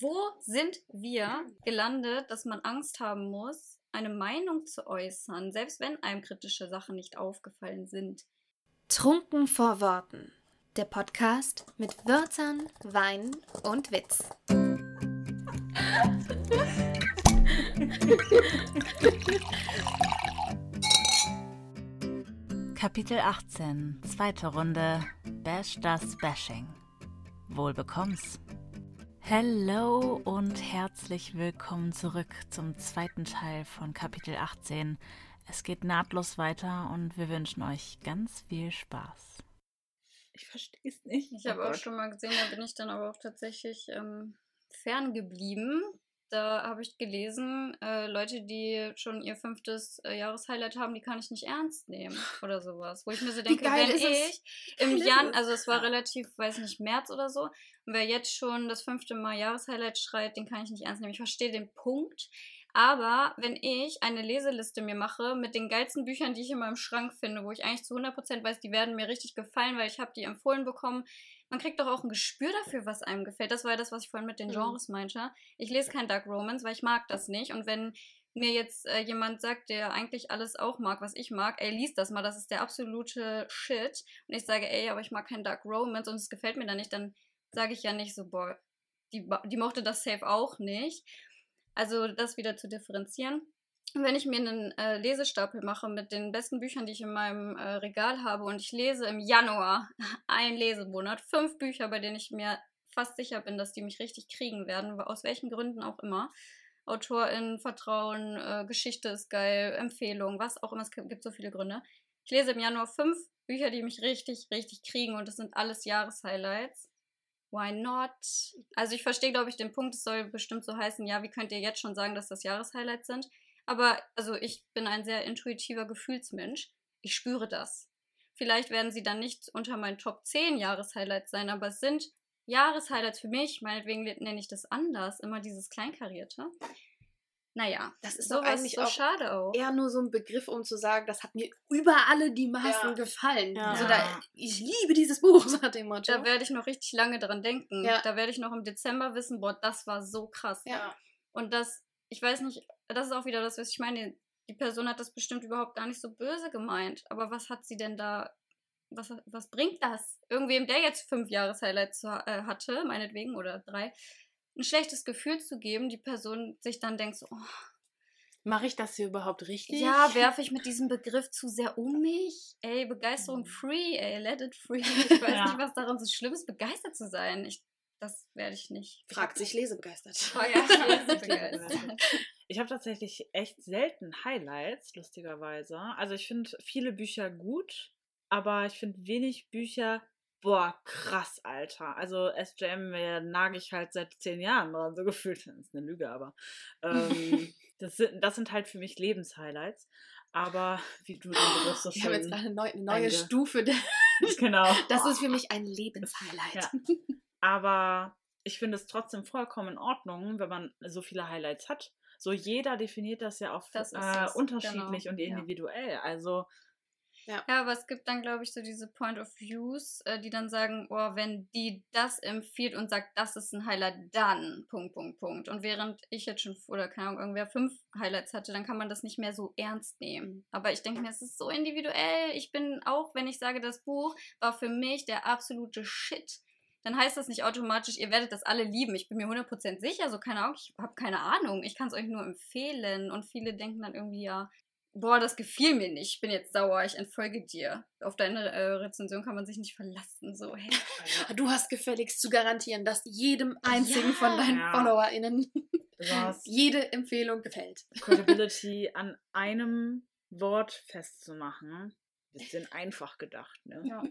Wo sind wir gelandet, dass man Angst haben muss, eine Meinung zu äußern, selbst wenn einem kritische Sachen nicht aufgefallen sind? Trunken vor Worten. Der Podcast mit Wörtern, Wein und Witz. Kapitel 18, zweite Runde, Bash das Bashing. Wohl bekomm's. Hallo und herzlich willkommen zurück zum zweiten Teil von Kapitel 18. Es geht nahtlos weiter und wir wünschen euch ganz viel Spaß. Ich verstehe es nicht. Ich habe Oh auch Gott. schon mal gesehen, da bin ich dann aber auch tatsächlich ähm, ferngeblieben. Da habe ich gelesen, äh, Leute, die schon ihr fünftes äh, Jahreshighlight haben, die kann ich nicht ernst nehmen oder sowas. Wo ich mir so denke, wenn ich im ist Jan, es? also es war relativ, weiß nicht, März oder so, und wer jetzt schon das fünfte Mal Jahreshighlight schreit, den kann ich nicht ernst nehmen. Ich verstehe den Punkt. Aber wenn ich eine Leseliste mir mache mit den geilsten Büchern, die ich in meinem Schrank finde, wo ich eigentlich zu 100% weiß, die werden mir richtig gefallen, weil ich habe die empfohlen bekommen, man kriegt doch auch ein Gespür dafür, was einem gefällt. Das war ja das, was ich vorhin mit den Mhm. Genres meinte. Ich lese kein Dark Romance, weil ich mag das nicht. Und wenn mir jetzt äh, jemand sagt, der eigentlich alles auch mag, was ich mag, ey, lies das mal, das ist der absolute Shit. Und ich sage, ey, aber ich mag kein Dark Romance und es gefällt mir dann nicht, dann sage ich ja nicht so, boah, die, die mochte das safe auch nicht. Also das wieder zu differenzieren. Wenn ich mir einen äh, Lesestapel mache mit den besten Büchern, die ich in meinem äh, Regal habe und ich lese im Januar ein Lesemonat, fünf Bücher, bei denen ich mir fast sicher bin, dass die mich richtig kriegen werden, aus welchen Gründen auch immer. AutorInnen, Vertrauen, äh, Geschichte ist geil, Empfehlung, was auch immer, es gibt so viele Gründe. Ich lese im Januar fünf Bücher, die mich richtig, richtig kriegen und das sind alles Jahreshighlights. Why not? Also ich verstehe, glaube ich, den Punkt, es soll bestimmt so heißen, ja, wie könnt ihr jetzt schon sagen, dass das Jahreshighlights sind? Aber also ich bin ein sehr intuitiver Gefühlsmensch. Ich spüre das. Vielleicht werden sie dann nicht unter meinen Top 10 Jahreshighlights sein, aber es sind Jahreshighlights für mich. Meinetwegen nenne ich das anders. Immer dieses Kleinkarierte. Naja, Das ist doch sowas eigentlich so auch schade auch. eher nur so ein Begriff, um zu sagen, das hat mir über alle die Maßen Ja. gefallen. Ja. Also da, ich liebe dieses Buch, so nach dem Motto. Da werde ich noch richtig lange dran denken. Ja. Da werde ich noch im Dezember wissen, boah, das war so krass. Ja. Und das, ich weiß nicht, das ist auch wieder das, was ich meine. Die Person hat das bestimmt überhaupt gar nicht so böse gemeint. Aber was hat sie denn da, was, was bringt das? Irgendwem, der jetzt fünf Jahreshighlights äh, hatte, meinetwegen, oder drei, ein schlechtes Gefühl zu geben, die Person sich dann denkt so, oh, Mache ich das hier überhaupt richtig? ja, werfe ich mit diesem Begriff zu sehr um mich? Ey, Begeisterung Mhm. free, ey, let it free. Ich weiß Ja. nicht, was daran so schlimm ist, begeistert zu sein. Ich, das werde ich nicht. Fragt sich lesebegeistert. Oh ja, ich bin begeistert. Ich habe tatsächlich echt selten Highlights, lustigerweise. Also ich finde viele Bücher gut, aber ich finde wenig Bücher, boah, krass, Alter. Also SJM äh, nage ich halt seit zehn Jahren dran, so gefühlt. Das ist eine Lüge, aber ähm, das, sind, das sind halt für mich Lebenshighlights. Aber wie du den Begriff so Ich habe jetzt schön... gerade eine neue, eine neue einge- Stufe. genau. Das ist für mich ein Lebenshighlight. Ja. Aber ich finde es trotzdem vollkommen in Ordnung, wenn man so viele Highlights hat. So jeder definiert das ja auch Das ist äh, unterschiedlich genau, und ja. individuell. Also Ja, aber es gibt dann, glaube ich, so diese Point of Views, äh, die dann sagen, oh, wenn die das empfiehlt und sagt, das ist ein Highlight, dann Punkt, Punkt, Punkt. Und während ich jetzt schon, oder keine Ahnung, irgendwer fünf Highlights hatte, dann kann man das nicht mehr so ernst nehmen. Aber ich denke mir, es ist so individuell. Ich bin auch, wenn ich sage, das Buch war für mich der absolute Shit. Dann heißt das nicht automatisch, ihr werdet das alle lieben. Ich bin mir 100% sicher, so keine Ahnung, ich habe keine Ahnung. Ich kann es euch nur empfehlen. Und viele denken dann irgendwie, ja, boah, das gefiel mir nicht, ich bin jetzt sauer, ich entfolge dir. Auf deine äh, Rezension kann man sich nicht verlassen. So, hey. Du hast gefälligst zu garantieren, dass jedem einzigen von deinen Ja. FollowerInnen jede Empfehlung gefällt. Credibility an einem Wort festzumachen, bisschen einfach gedacht, ne? Ja.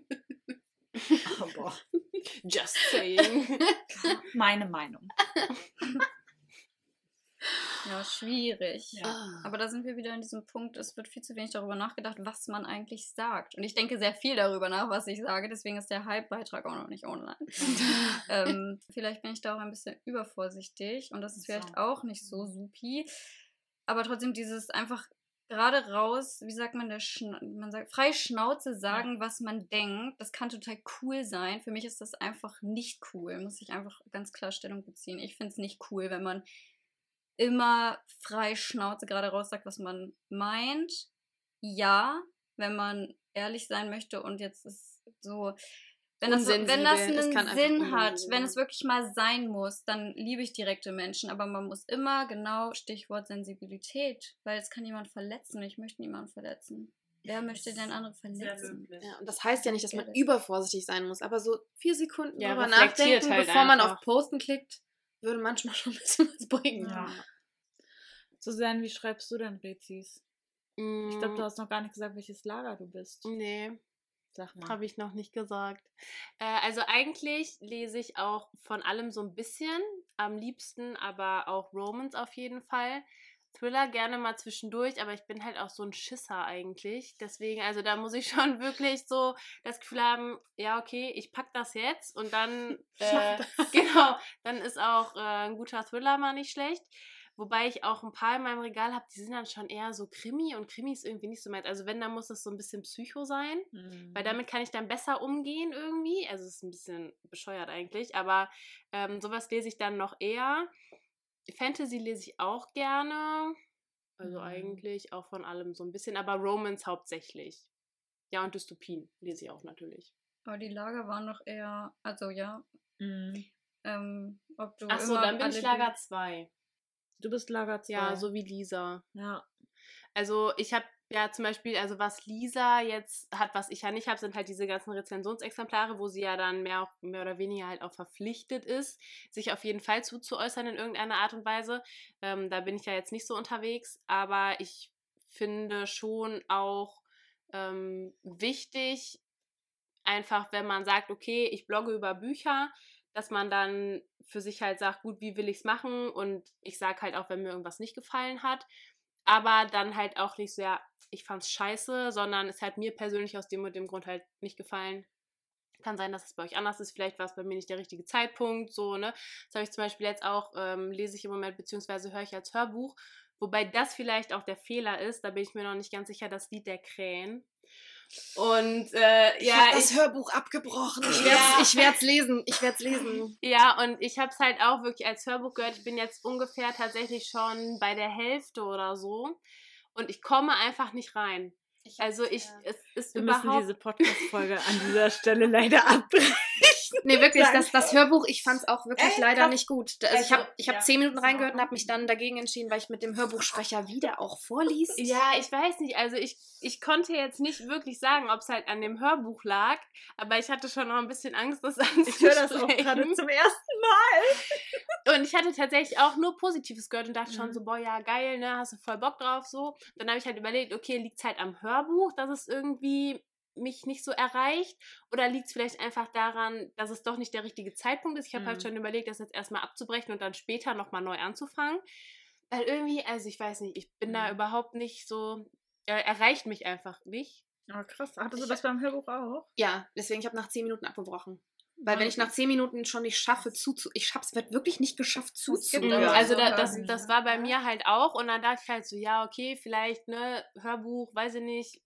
Aber Just saying. meine Meinung. ja, schwierig. Ja. Aber da sind wir wieder in diesem Punkt, es wird viel zu wenig darüber nachgedacht, was man eigentlich sagt. Und ich denke sehr viel darüber nach, was ich sage, deswegen ist der Hype-Beitrag auch noch nicht online. ähm, vielleicht bin ich da auch ein bisschen übervorsichtig und das ist vielleicht auch nicht so supi. Aber trotzdem dieses einfach gerade raus, wie sagt man, der Schna man sagt, frei Schnauze sagen, was man denkt. Das kann total cool sein. Für mich ist das einfach nicht cool. Muss ich einfach ganz klar Stellung beziehen. Ich finde es nicht cool, wenn man immer frei Schnauze gerade raus sagt, was man meint. Ja, wenn man ehrlich sein möchte und jetzt ist so, wenn das, wenn das einen Sinn hat, wenn es wirklich mal sein muss, dann liebe ich direkte Menschen. Aber man muss immer genau, Stichwort Sensibilität, weil es kann jemand verletzen. Ich möchte niemanden verletzen. Wer möchte denn andere verletzen? Ja, und das heißt ja nicht, dass man übervorsichtig sein muss, aber so vier Sekunden Ja, reflektiert nachdenken, halt bevor man einfach. auf Posten klickt, würde manchmal schon ein bisschen was bringen. Ja. Susanne, wie schreibst du denn Rezis? Ich glaube, du hast noch gar nicht gesagt, welches Lager du bist. Mm, Nee, Sag mal. habe ich noch nicht gesagt. Äh, also eigentlich lese ich auch von allem so ein bisschen. Am liebsten aber auch Romans auf jeden Fall. Thriller gerne mal zwischendurch, aber ich bin halt auch so ein Schisser eigentlich. Deswegen, also da muss ich schon wirklich so das Gefühl haben, ja, okay, ich pack das jetzt und dann, äh, genau, dann ist auch äh, ein guter Thriller mal nicht schlecht. Wobei ich auch ein paar in meinem Regal habe, die sind dann schon eher so Krimi und Krimi ist irgendwie nicht so meins. Also wenn, dann muss das so ein bisschen Psycho sein. Mhm. Weil damit kann ich dann besser umgehen irgendwie. Also es ist ein bisschen bescheuert eigentlich, aber ähm, sowas lese ich dann noch eher. Fantasy lese ich auch gerne. Also Mhm. eigentlich auch von allem so ein bisschen, aber Romance hauptsächlich. Ja, und Dystopien lese ich auch natürlich. Aber die Lager waren noch eher, also ja, Mhm. ähm, ob du Achso, immer dann bin ich Lager 2. Du bist Lager 2. Ja, so wie Lisa. Ja. Also ich habe ja zum Beispiel, also was Lisa jetzt hat, was ich ja nicht habe, sind halt diese ganzen Rezensionsexemplare, wo sie ja dann mehr, auch- mehr oder weniger halt auch verpflichtet ist, sich auf jeden Fall zuzuäußern in irgendeiner Art und Weise. Ähm, da bin ich ja jetzt nicht so unterwegs, aber ich finde schon auch ähm, wichtig, einfach wenn man sagt, okay, ich blogge über Bücher, dass man dann für sich halt sagt, gut, wie will ich es machen? Und ich sage halt auch, wenn mir irgendwas nicht gefallen hat. Aber dann halt auch nicht so, ja, ich fand's scheiße, sondern es hat mir persönlich aus dem und dem Grund halt nicht gefallen. Kann sein, dass es bei euch anders ist. Vielleicht war es bei mir nicht der richtige Zeitpunkt. So, ne? Das habe ich zum Beispiel jetzt auch, ähm, lese ich im Moment, beziehungsweise höre ich als Hörbuch. Wobei das vielleicht auch der Fehler ist, da bin ich mir noch nicht ganz sicher, das Lied der Krähen. Und äh, Ich ja, habe das ich, Hörbuch abgebrochen. Ich Ja. werd's, ich werd's lesen. Ich werd's lesen. Ja, und ich habe es halt auch wirklich als Hörbuch gehört. Ich bin jetzt ungefähr tatsächlich schon bei der Hälfte oder so. Und ich komme einfach nicht rein. Also ich, es ist Wir müssen überhaupt... diese Podcast-Folge an dieser Stelle leider abbrechen. Nee, wirklich, Danke. das, das Hörbuch, ich fand's auch wirklich Echt? leider nicht gut. Also, ich habe ich hab ja, zehn Minuten reingehört und habe mich dann dagegen entschieden, weil ich mit dem Hörbuchsprecher wieder auch vorliest. Ja, ich weiß nicht. Also ich, ich konnte jetzt nicht wirklich sagen, ob es halt an dem Hörbuch lag, aber ich hatte schon noch ein bisschen Angst, das Ich höre das auch gerade zum ersten Mal. Und ich hatte tatsächlich auch nur Positives gehört und dachte schon Mhm. so, boah, ja, geil, ne, hast du voll Bock drauf, so. Dann habe ich halt überlegt, okay, liegt es halt am Hörbuch, dass es irgendwie mich nicht so erreicht? Oder liegt es vielleicht einfach daran, dass es doch nicht der richtige Zeitpunkt ist? Ich habe halt Mhm. schon überlegt, das jetzt erstmal abzubrechen und dann später nochmal neu anzufangen. Weil irgendwie, also ich weiß nicht, ich bin da Mhm. überhaupt nicht so, er erreicht mich einfach nicht. Oh, krass. Hattest du das beim Hörbuch auch? Ja, deswegen, ich habe nach zehn Minuten abgebrochen. Weil wenn ich nach zehn Minuten schon nicht schaffe, zuzu... Ich hab's wird wirklich nicht geschafft, zuzuhören. aber also so da, das, das war bei mir halt auch und dann dachte ich halt so, ja, okay, vielleicht, ne, Hörbuch, weiß ich nicht,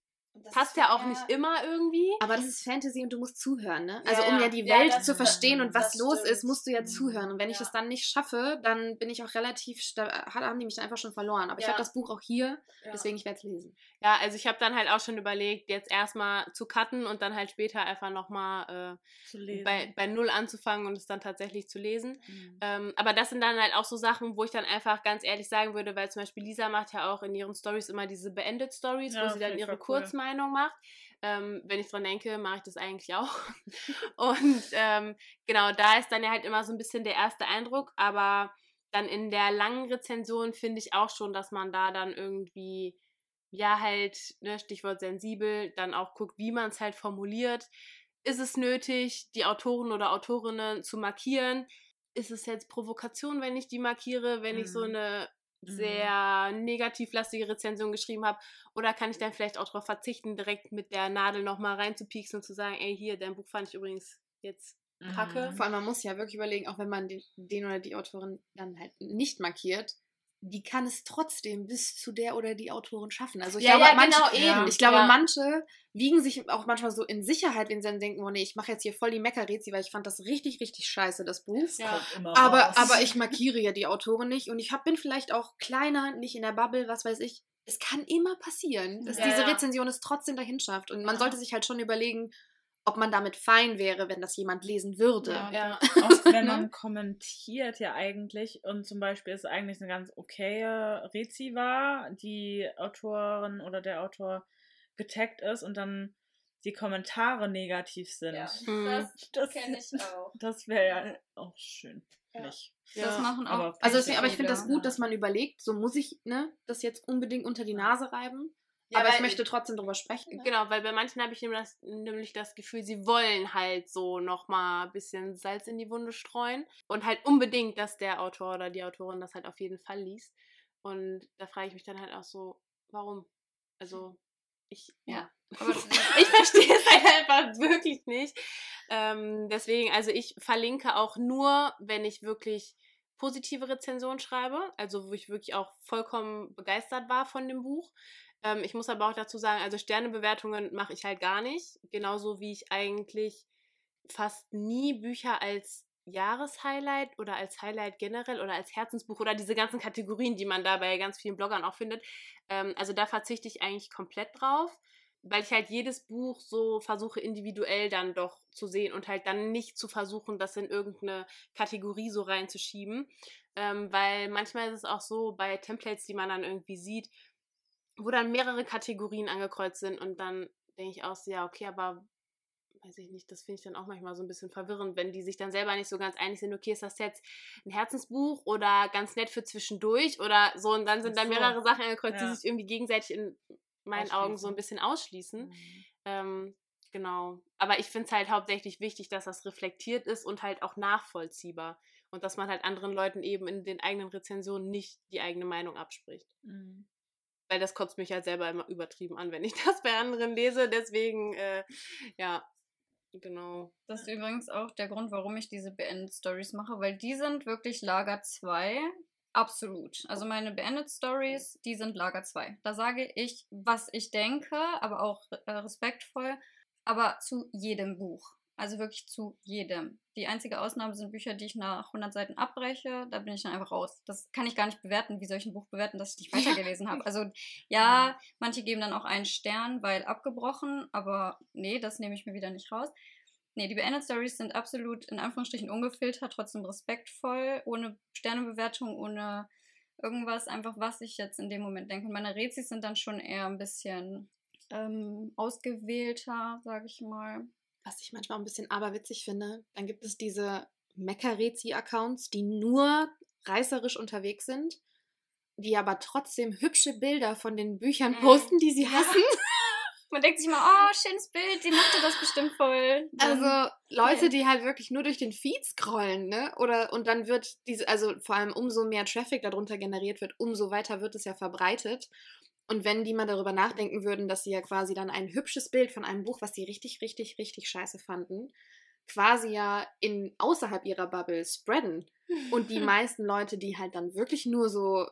passt ja auch nicht immer irgendwie. Aber das ist Fantasy und du musst zuhören, ne? Also Ja, um ja. ja die Ja, Welt das zu verstehen und was Das los stimmt. ist, musst du ja Mhm. zuhören. Und wenn ich Ja. es dann nicht schaffe, dann bin ich auch relativ... Haben die mich einfach schon verloren. Aber ich Ja. habe das Buch auch hier, Ja. deswegen ich werde es lesen. Ja, also ich habe dann halt auch schon überlegt, jetzt erstmal zu cutten und dann halt später einfach nochmal äh, bei, bei Null anzufangen und es dann tatsächlich zu lesen. Mhm. Ähm, aber das sind dann halt auch so Sachen, wo ich dann einfach ganz ehrlich sagen würde, weil zum Beispiel Lisa macht ja auch in ihren Stories immer diese beendet Stories, Ja, wo sie dann ich ihre cool. Kurzmeinung macht. Ähm, wenn ich dran denke, mache ich das eigentlich auch. Und ähm, genau, da ist dann ja halt immer so ein bisschen der erste Eindruck, aber dann in der langen Rezension finde ich auch schon, dass man da dann irgendwie, ja, halt, ne, Stichwort sensibel, dann auch guckt, wie man es halt formuliert. Ist es nötig, die Autoren oder Autorinnen zu markieren? Ist es jetzt Provokation, wenn ich die markiere, wenn ich so Mhm. eine Mhm. Sehr negativlastige Rezension geschrieben habe? Oder kann ich dann vielleicht auch darauf verzichten, direkt mit der Nadel nochmal reinzupieksen und zu sagen, ey, hier, dein Buch fand ich übrigens jetzt kacke. Mhm. Vor allem, man muss ja wirklich überlegen, auch wenn man den, den oder die Autorin dann halt nicht markiert, die kann es trotzdem bis zu der oder die Autorin schaffen. Also ich Ja, glaube, ja, manche, genau, eben. ich glaube, Ja. manche wiegen sich auch manchmal so in Sicherheit, wenn sie dann denken, oh nee, ich mache jetzt hier voll die Meckerrezi, weil ich fand das richtig, richtig scheiße, das Buch. Ja. Aber, raus. aber ich markiere ja die Autorin nicht und ich hab, bin vielleicht auch kleiner, nicht in der Bubble, was weiß ich. Es kann immer passieren, dass diese. Rezension es trotzdem dahin schafft. Und man sollte sich halt schon überlegen, ob man damit fein wäre, wenn das jemand lesen würde. Ja. Ja. Auch wenn Ne? man kommentiert ja eigentlich und zum Beispiel ist eigentlich eine ganz okaye Rezi war, die Autorin oder der Autor getaggt ist und dann die Kommentare negativ sind. Ja. Mhm. Das, Das, kenne ich auch. das wäre ja auch schön. Ja. Nicht. Das machen auch. Aber- Also deswegen, aber ich finde das gut, dass man überlegt, so muss ich ne, das jetzt unbedingt unter die Nase reiben. Ja, aber ich weil- möchte trotzdem drüber sprechen. ne? Genau, weil bei manchen habe ich nämlich das, nämlich das Gefühl, sie wollen halt so nochmal ein bisschen Salz in die Wunde streuen und halt unbedingt, dass der Autor oder die Autorin das halt auf jeden Fall liest. Und da frage ich mich dann halt auch so, warum? Also, ich, ja. Ja. Aber ich verstehe es halt einfach wirklich nicht. Ähm, deswegen, also ich verlinke auch nur, wenn ich wirklich positive Rezensionen schreibe, also wo ich wirklich auch vollkommen begeistert war von dem Buch. Ähm, ich muss aber auch dazu sagen, also Sternebewertungen mache ich halt gar nicht, genauso wie ich eigentlich fast nie Bücher als Jahreshighlight oder als Highlight generell oder als Herzensbuch oder diese ganzen Kategorien, die man da bei ganz vielen Bloggern auch findet. Ähm, also da verzichte ich eigentlich komplett drauf weil ich halt jedes Buch so versuche individuell dann doch zu sehen und halt dann nicht zu versuchen, das in irgendeine Kategorie so reinzuschieben. Ähm, weil manchmal ist es auch so bei Templates, die man dann irgendwie sieht, wo dann mehrere Kategorien angekreuzt sind und dann denke ich auch, so, ja, okay, aber weiß ich nicht, das finde ich dann auch manchmal so ein bisschen verwirrend, wenn die sich dann selber nicht so ganz einig sind, okay, ist das jetzt ein Herzensbuch oder ganz nett für zwischendurch oder so und dann sind so. mehrere Sachen angekreuzt, Ja. die sich irgendwie gegenseitig in meinen Augen so ein bisschen ausschließen. Mhm. Ähm, genau. Aber ich finde es halt hauptsächlich wichtig, dass das reflektiert ist und halt auch nachvollziehbar. Und dass man halt anderen Leuten eben in den eigenen Rezensionen nicht die eigene Meinung abspricht. Mhm. Weil das kotzt mich halt selber immer übertrieben an, wenn ich das bei anderen lese. Deswegen, äh, ja, genau. Das ist übrigens auch der Grund, warum ich diese Beendet-Stories mache, weil die sind wirklich Lager 2. Absolut. Also meine Beendet-Stories, die sind Lager 2. Da sage ich, was ich denke, aber auch äh, respektvoll, aber zu jedem Buch. Also wirklich zu jedem. Die einzige Ausnahme sind Bücher, die ich nach 100 Seiten abbreche. Da bin ich dann einfach raus. Das kann ich gar nicht bewerten. Wie soll ich ein Buch bewerten, das ich nicht weitergelesen habe? Also ja, manche geben dann auch einen Stern, weil abgebrochen. Aber nee, das nehme ich mir wieder nicht raus. Nee, die Beendet Stories sind absolut in Anführungsstrichen ungefiltert, trotzdem respektvoll, ohne Sternebewertung, ohne irgendwas, einfach was ich jetzt in dem Moment denke. Und meine Rezis sind dann schon eher ein bisschen ähm, ausgewählter, sage ich mal. Was ich manchmal ein bisschen aberwitzig finde, dann gibt es diese Meckerezi-Accounts, die nur reißerisch unterwegs sind, die aber trotzdem hübsche Bilder von den Büchern Mhm. posten, die sie Ja. hassen. Man denkt sich mal, oh, schönes Bild, die mochte das bestimmt voll. Dann- Also Leute, die halt wirklich nur durch den Feed scrollen, ne? Oder und dann wird diese, also vor allem umso mehr Traffic darunter generiert wird, umso weiter wird es ja verbreitet. Und wenn die mal darüber nachdenken würden, dass sie ja quasi dann ein hübsches Bild von einem Buch, was sie richtig, richtig, richtig scheiße fanden, quasi ja in außerhalb ihrer Bubble spreaden. Und die meisten Leute, die halt dann wirklich nur so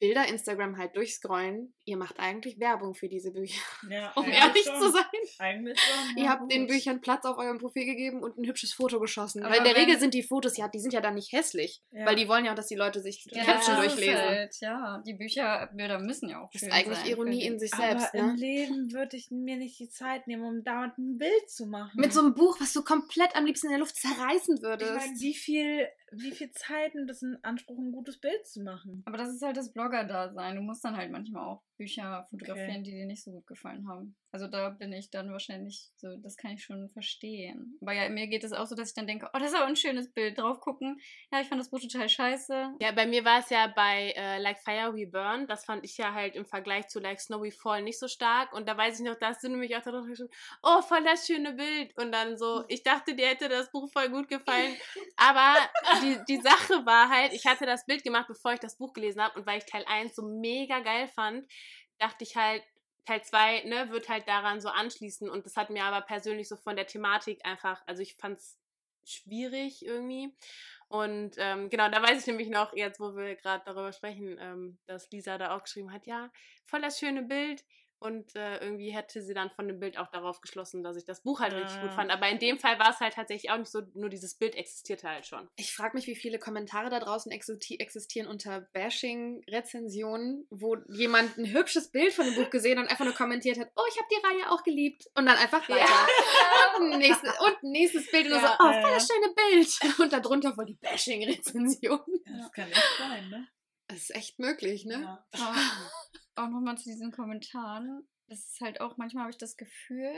Bilder Instagram halt durchscrollen, ihr macht eigentlich Werbung für diese Bücher. Ja, Um ehrlich schon. zu sein. Eigentlich schon. Ihr ja, habt den gut. Büchern Platz auf eurem Profil gegeben und ein hübsches Foto geschossen. Aber Aber in der Regel sind die Fotos ja, die sind ja dann nicht hässlich. Ja. Weil die wollen ja auch, dass die Leute sich die ja, Caption das durchlesen. Halt, ja, die Bücherbilder müssen ja auch Das schön ist eigentlich sein Ironie in sich Aber selbst, im ne? Leben würde ich mir nicht die Zeit nehmen, um dauernd ein Bild zu machen. Mit so einem Buch, was du komplett am liebsten in der Luft zerreißen ich würdest. meine, wie viel, wie viel Zeit nimmt es in Anspruch, ein gutes Bild zu machen? Aber das ist halt das Blogger-Dasein. Du musst dann halt manchmal auch Bücher fotografieren, die dir nicht so gut gefallen haben. Also da bin ich dann wahrscheinlich so, das kann ich schon verstehen. Aber ja, mir geht es auch so, dass ich dann denke, oh, das ist aber ein schönes Bild, drauf gucken. Ja, ich fand das Buch total scheiße. Ja, bei mir war es ja bei äh, Like Fire We Burn. Das fand ich ja halt im Vergleich zu Like Snow We Fall nicht so stark. Und da weiß ich noch, da hast du nämlich auch darauf geschrieben, oh, voll das schöne Bild. Und dann so, ich dachte, dir hätte das Buch voll gut gefallen. Aber die, die Sache war halt, ich hatte das Bild gemacht, bevor ich das Buch gelesen habe. Und weil ich Teil 1 so mega geil fand, dachte ich halt, Teil 2 ne, wird halt daran so anschließen. Und das hat mir aber persönlich so von der Thematik einfach, also ich fand es schwierig irgendwie. Und ähm, genau, da weiß ich nämlich noch, jetzt wo wir gerade darüber sprechen, ähm, dass Lisa da auch geschrieben hat, ja, voll das schöne Bild. Und äh, irgendwie hätte sie dann von dem Bild auch darauf geschlossen, dass ich das Buch halt richtig gut Ah. fand. Aber in dem Fall war es halt tatsächlich auch nicht so, nur dieses Bild existierte halt schon. Ich frage mich, wie viele Kommentare da draußen existi existieren unter Bashing-Rezensionen, wo jemand ein hübsches Bild von dem Buch gesehen und einfach nur kommentiert hat, oh, ich habe die Reihe auch geliebt. Und dann einfach weiter. Und, ein nächstes, und ein nächstes Bild und Ja, so, oh, ja, voll ja. das schöne Bild. Und darunter voll die Bashing-Rezension. Das kann echt sein, ne? Das ist echt möglich, ne? Ja. auch nochmal zu diesen Kommentaren. Das ist halt auch, manchmal habe ich das Gefühl,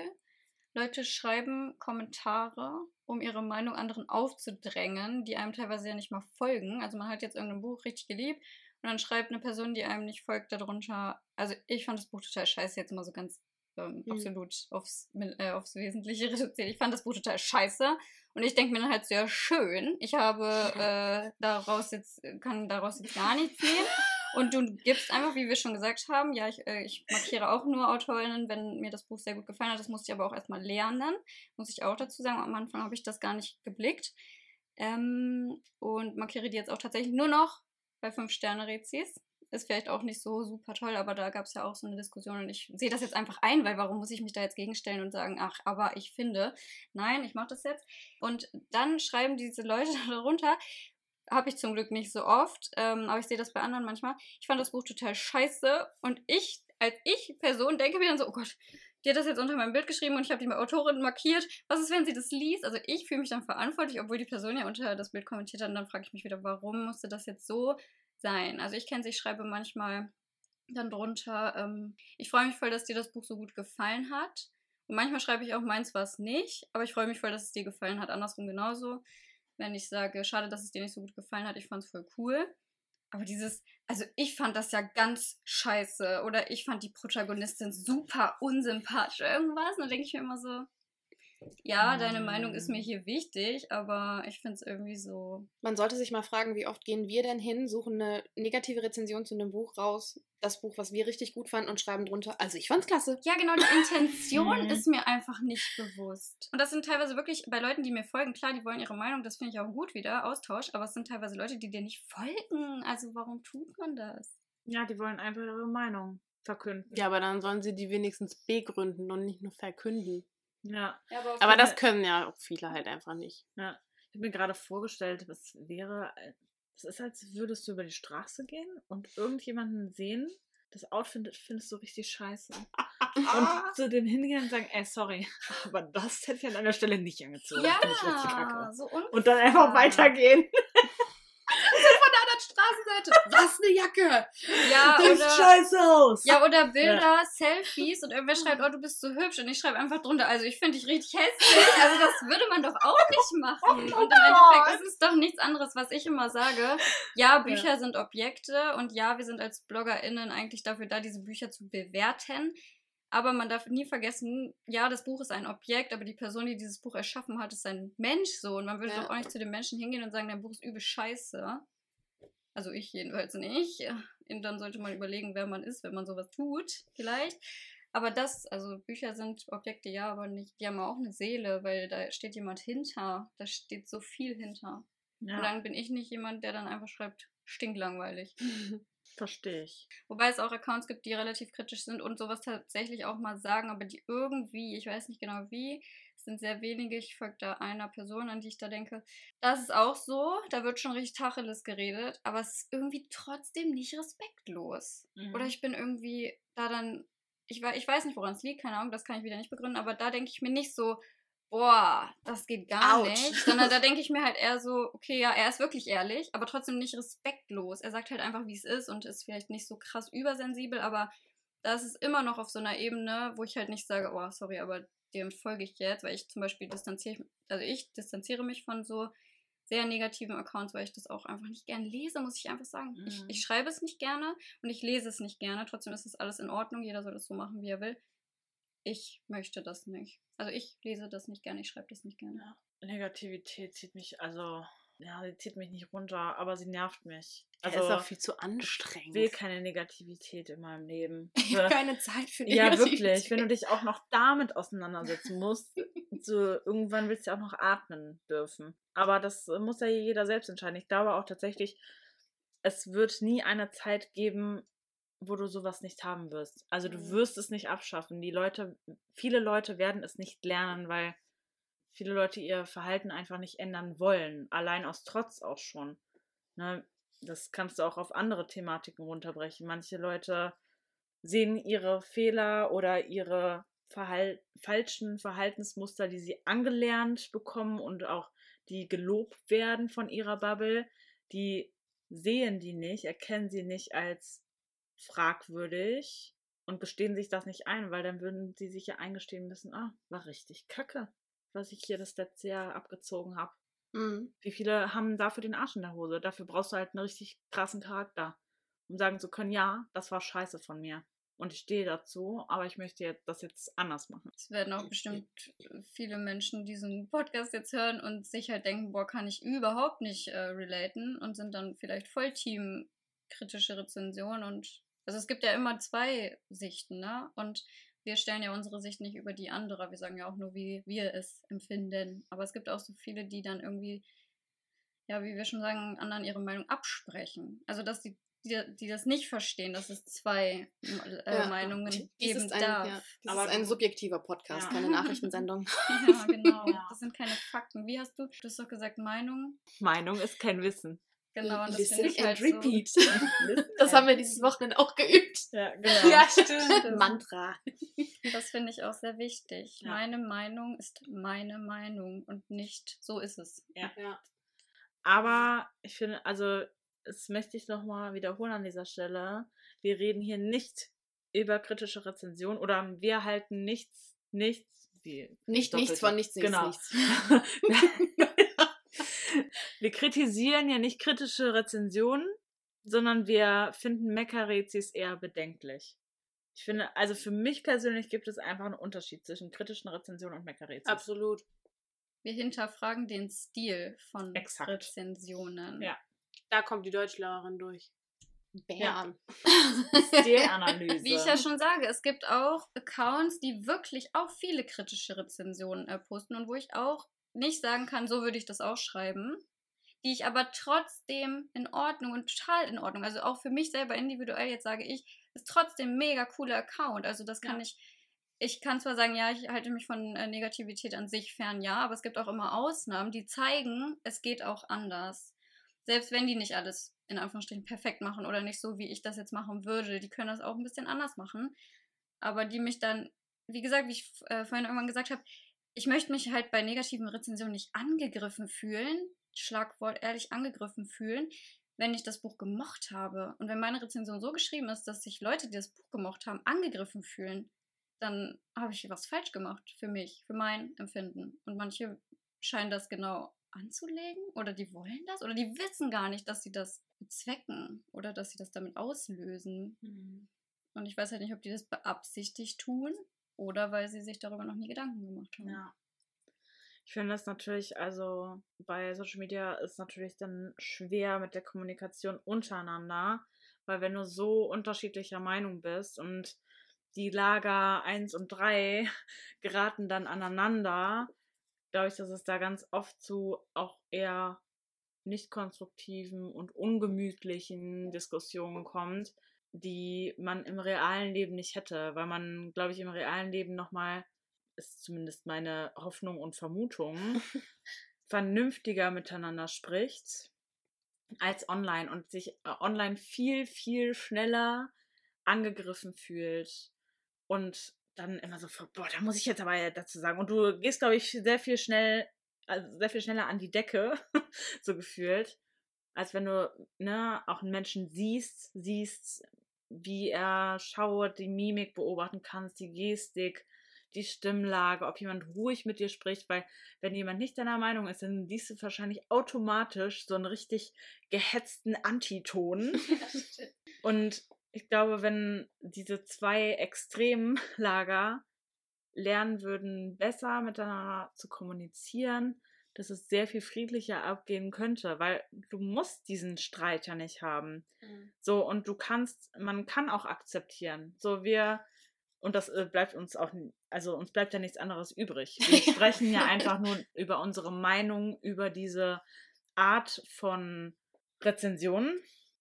Leute schreiben Kommentare, um ihre Meinung anderen aufzudrängen, die einem teilweise ja nicht mal folgen. Also man hat jetzt irgendein Buch richtig geliebt und dann schreibt eine Person, die einem nicht folgt, darunter. Also ich fand das Buch total scheiße, jetzt mal so ganz ähm, Mhm. absolut aufs, äh, aufs Wesentliche reduziert. Ich fand das Buch total scheiße und ich denke mir dann halt sehr schön. Ich habe äh, daraus jetzt, kann daraus jetzt gar nichts nehmen. Und du gibst einfach, wie wir schon gesagt haben, ja, ich, äh, ich markiere auch nur Autorinnen, wenn mir das Buch sehr gut gefallen hat. Das musste ich aber auch erstmal lernen, muss ich auch dazu sagen. Am Anfang habe ich das gar nicht geblickt. Ähm, und markiere die jetzt auch tatsächlich nur noch bei 5-Sterne-Rezis. Ist vielleicht auch nicht so super toll, aber da gab es ja auch so eine Diskussion und ich sehe das jetzt einfach ein, weil warum muss ich mich da jetzt gegenstellen und sagen, ach, aber ich finde, nein, ich mache das jetzt. Und dann schreiben diese Leute darunter, habe ich zum Glück nicht so oft, ähm, aber ich sehe das bei anderen manchmal. Ich fand das Buch total scheiße und ich, als ich Person, denke mir dann so, oh Gott, die hat das jetzt unter meinem Bild geschrieben und ich habe die Autorin markiert. Was ist, wenn sie das liest? Also ich fühle mich dann verantwortlich, obwohl die Person ja unter das Bild kommentiert hat und dann frage ich mich wieder, warum musste das jetzt so sein? Also ich kenne es, ich schreibe manchmal dann drunter, ähm, ich freue mich voll, dass dir das Buch so gut gefallen hat. Und manchmal schreibe ich auch, meins war es nicht, aber ich freue mich voll, dass es dir gefallen hat. Andersrum genauso wenn ich sage, schade, dass es dir nicht so gut gefallen hat, ich fand es voll cool. Aber dieses, also ich fand das ja ganz scheiße oder ich fand die Protagonistin super unsympathisch, irgendwas. Und dann denke ich mir immer so, ja, deine Meinung ist mir hier wichtig, aber ich finde es irgendwie so. Man sollte sich mal fragen, wie oft gehen wir denn hin, suchen eine negative Rezension zu einem Buch raus, das Buch, was wir richtig gut fanden und schreiben drunter, also ich fand's klasse. Ja, genau, die Intention Mhm. ist mir einfach nicht bewusst. Und das sind teilweise wirklich bei Leuten, die mir folgen, klar, die wollen ihre Meinung, das finde ich auch gut wieder, Austausch, aber es sind teilweise Leute, die dir nicht folgen. Also warum tut man das? Ja, die wollen einfach ihre Meinung verkünden. Ja, aber dann sollen sie die wenigstens begründen und nicht nur verkünden. Ja. Aber das können ja auch viele halt einfach nicht. Ja. Ich habe mir gerade vorgestellt, was wäre. Es ist, als würdest du über die Straße gehen und irgendjemanden sehen, das Outfit findest du richtig scheiße. Und zu dem hingehen und sagen, ey, sorry, aber das hätte ich an deiner Stelle nicht angezogen. Ja, so. Und dann einfach weitergehen. Straßenseite, was eine Jacke! Ja, Sieht oder, scheiße aus. ja, oder Bilder, Selfies und irgendwer schreibt, oh, du bist so hübsch und ich schreibe einfach drunter, also ich finde dich richtig hässlich. Also das würde man doch auch nicht machen. Und im Endeffekt ist es doch nichts anderes, was ich immer sage. Ja, Bücher sind Objekte und ja, wir sind als BloggerInnen eigentlich dafür da, diese Bücher zu bewerten. Aber man darf nie vergessen, ja, das Buch ist ein Objekt, aber die Person, die dieses Buch erschaffen hat, ist ein Mensch so. Und man würde Ja. doch auch nicht zu dem Menschen hingehen und sagen, dein Buch ist übel scheiße. Also ich jedenfalls nicht. Und dann sollte man überlegen, wer man ist, wenn man sowas tut, vielleicht. Aber das, also Bücher sind Objekte, ja, aber nicht, die haben auch eine Seele, weil da steht jemand hinter. Da steht so viel hinter. Und Ja, dann bin ich nicht jemand, der dann einfach schreibt, stinklangweilig. verstehe ich. Wobei es auch Accounts gibt, die relativ kritisch sind und sowas tatsächlich auch mal sagen, aber die irgendwie, ich weiß nicht genau wie, sind sehr wenige, ich folge da einer Person, an die ich da denke. Das ist auch so, da wird schon richtig Tacheles geredet, aber es ist irgendwie trotzdem nicht respektlos. Mhm. Oder ich bin irgendwie da dann, ich, ich weiß nicht, woran es liegt, keine Ahnung, das kann ich wieder nicht begründen, aber da denke ich mir nicht so, boah, das geht gar Autsch. nicht, sondern da denke ich mir halt eher so, okay, ja, er ist wirklich ehrlich, aber trotzdem nicht respektlos. Er sagt halt einfach, wie es ist und ist vielleicht nicht so krass übersensibel, aber das ist immer noch auf so einer Ebene, wo ich halt nicht sage, oh, sorry, aber dem folge ich jetzt, weil ich zum Beispiel distanziere, also ich distanziere mich von so sehr negativen Accounts, weil ich das auch einfach nicht gerne lese, muss ich einfach sagen. Ich, Mhm. ich schreibe es nicht gerne und ich lese es nicht gerne. Trotzdem ist es alles in Ordnung. Jeder soll das so machen, wie er will. Ich möchte das nicht. Also ich lese das nicht gerne, ich schreibe das nicht gerne. Negativität zieht mich, also, ja, sie zieht mich nicht runter, aber sie nervt mich. Also, Also, ist auch viel zu ich anstrengend. will keine Negativität in meinem Leben. Ich habe keine Zeit für Ja, Negativität. wirklich. Wenn du dich auch noch damit auseinandersetzen musst, So, irgendwann willst du ja auch noch atmen dürfen. Aber das muss ja jeder selbst entscheiden. Ich glaube auch tatsächlich, es wird nie eine Zeit geben, wo du sowas nicht haben wirst. Also du Mhm. wirst es nicht abschaffen. Die Leute, viele Leute werden es nicht lernen, weil viele Leute ihr Verhalten einfach nicht ändern wollen. Allein aus Trotz auch schon. Ne? Das kannst du auch auf andere Thematiken runterbrechen. Manche Leute sehen ihre Fehler oder ihre Verhal falschen Verhaltensmuster, die sie angelernt bekommen und auch die gelobt werden von ihrer Bubble, die sehen die nicht, erkennen sie nicht als fragwürdig und gestehen sich das nicht ein, weil dann würden sie sich ja eingestehen müssen, ah, war richtig kacke, was ich hier das letzte Jahr abgezogen habe. Mhm. Wie viele haben dafür den Arsch in der Hose? Dafür brauchst du halt einen richtig krassen Charakter, um sagen zu können, ja, das war scheiße von mir. Und ich stehe dazu, aber ich möchte jetzt, das jetzt anders machen. Es werden auch bestimmt viele Menschen diesen Podcast jetzt hören und sich halt denken, boah, kann ich überhaupt nicht äh, relaten und sind dann vielleicht voll Team kritische Rezension und also es gibt ja immer zwei Sichten, ne? Und wir stellen ja unsere Sicht nicht über die andere. Wir sagen ja auch nur, wie wir es empfinden. Aber es gibt auch so viele, die dann irgendwie, ja, wie wir schon sagen, anderen ihre Meinung absprechen. Also dass die, die, die das nicht verstehen, dass es zwei äh, Ja. Meinungen geben ist ein, darf. ja, dies Aber ist ein subjektiver Podcast, Ja. keine Nachrichtensendung. Ja, genau. Ja. Das sind keine Fakten. Wie hast du, du hast doch gesagt, Meinung? Meinung ist kein Wissen. Genau, und das Listen finde ich halt and repeat. so. Das haben wir dieses Wochenende auch geübt. Ja, genau. Ja, stimmt. Mantra. Das finde ich auch sehr wichtig. Ja. Meine Meinung ist meine Meinung und nicht so ist es. Ja. Aber ich finde, also, das möchte ich nochmal wiederholen an dieser Stelle. Wir reden hier nicht über kritische Rezension oder wir halten nichts, nichts, wie. Nicht nichts von nichts, nichts, Genau. nichts. Wir kritisieren ja nicht kritische Rezensionen, sondern wir finden Meckerezis eher bedenklich. Ich finde, also für mich persönlich gibt es einfach einen Unterschied zwischen kritischen Rezensionen und Meckerezis. Absolut. Wir hinterfragen den Stil von Exakt. Rezensionen. Ja. Da kommt die Deutschlehrerin durch. Bam. Stilanalyse. Wie ich ja schon sage, es gibt auch Accounts, die wirklich auch viele kritische Rezensionen äh, posten und wo ich auch nicht sagen kann, so würde ich das auch schreiben, die ich aber trotzdem in Ordnung und total in Ordnung, also auch für mich selber individuell jetzt sage ich, ist trotzdem ein mega cooler Account. Also das kann Ja. ich, ich kann zwar sagen, ja, ich halte mich von äh, Negativität an sich fern, ja, aber es gibt auch immer Ausnahmen, die zeigen, es geht auch anders. Selbst wenn die nicht alles in Anführungsstrichen perfekt machen oder nicht so, wie ich das jetzt machen würde, die können das auch ein bisschen anders machen. Aber die mich dann, wie gesagt, wie ich äh, vorhin irgendwann gesagt habe, ich möchte mich halt bei negativen Rezensionen nicht angegriffen fühlen, Schlagwort ehrlich angegriffen fühlen, wenn ich das Buch gemocht habe. Und wenn meine Rezension so geschrieben ist, dass sich Leute, die das Buch gemocht haben, angegriffen fühlen, dann habe ich was falsch gemacht für mich, für mein Empfinden. Und manche scheinen das genau anzulegen oder die wollen das oder die wissen gar nicht, dass sie das bezwecken oder dass sie das damit auslösen. Und ich weiß halt nicht, ob die das beabsichtigt tun oder weil sie sich darüber noch nie Gedanken gemacht haben. Ja. Ich finde das natürlich, also bei Social Media ist natürlich dann schwer mit der Kommunikation untereinander, weil wenn du so unterschiedlicher Meinung bist und die Lager 1 und 3 geraten dann aneinander, glaube ich, dass es da ganz oft zu auch eher nicht konstruktiven und ungemütlichen Diskussionen kommt, die man im realen Leben nicht hätte, weil man, glaube ich, im realen Leben nochmal, ist zumindest meine Hoffnung und Vermutung, vernünftiger miteinander spricht als online und sich äh, online viel, viel schneller angegriffen fühlt und dann immer so, boah, da muss ich jetzt aber dazu sagen. Und du gehst, glaube ich, sehr viel schnell, also sehr viel schneller an die Decke, so gefühlt, als wenn du, ne, auch einen Menschen siehst, siehst, wie er schaut, die Mimik beobachten kannst, die Gestik, die Stimmlage, ob jemand ruhig mit dir spricht, weil wenn jemand nicht deiner Meinung ist, dann siehst du wahrscheinlich automatisch so einen richtig gehetzten Antiton. Und ich glaube, wenn diese zwei Extremlager lernen würden, besser miteinander zu kommunizieren, dass es sehr viel friedlicher abgehen könnte, weil du musst diesen Streit ja nicht haben. So, und du kannst, man kann auch akzeptieren. So, wir Und das äh, bleibt uns auch, also uns bleibt ja nichts anderes übrig. Wir sprechen ja einfach nur über unsere Meinung über diese Art von Rezensionen,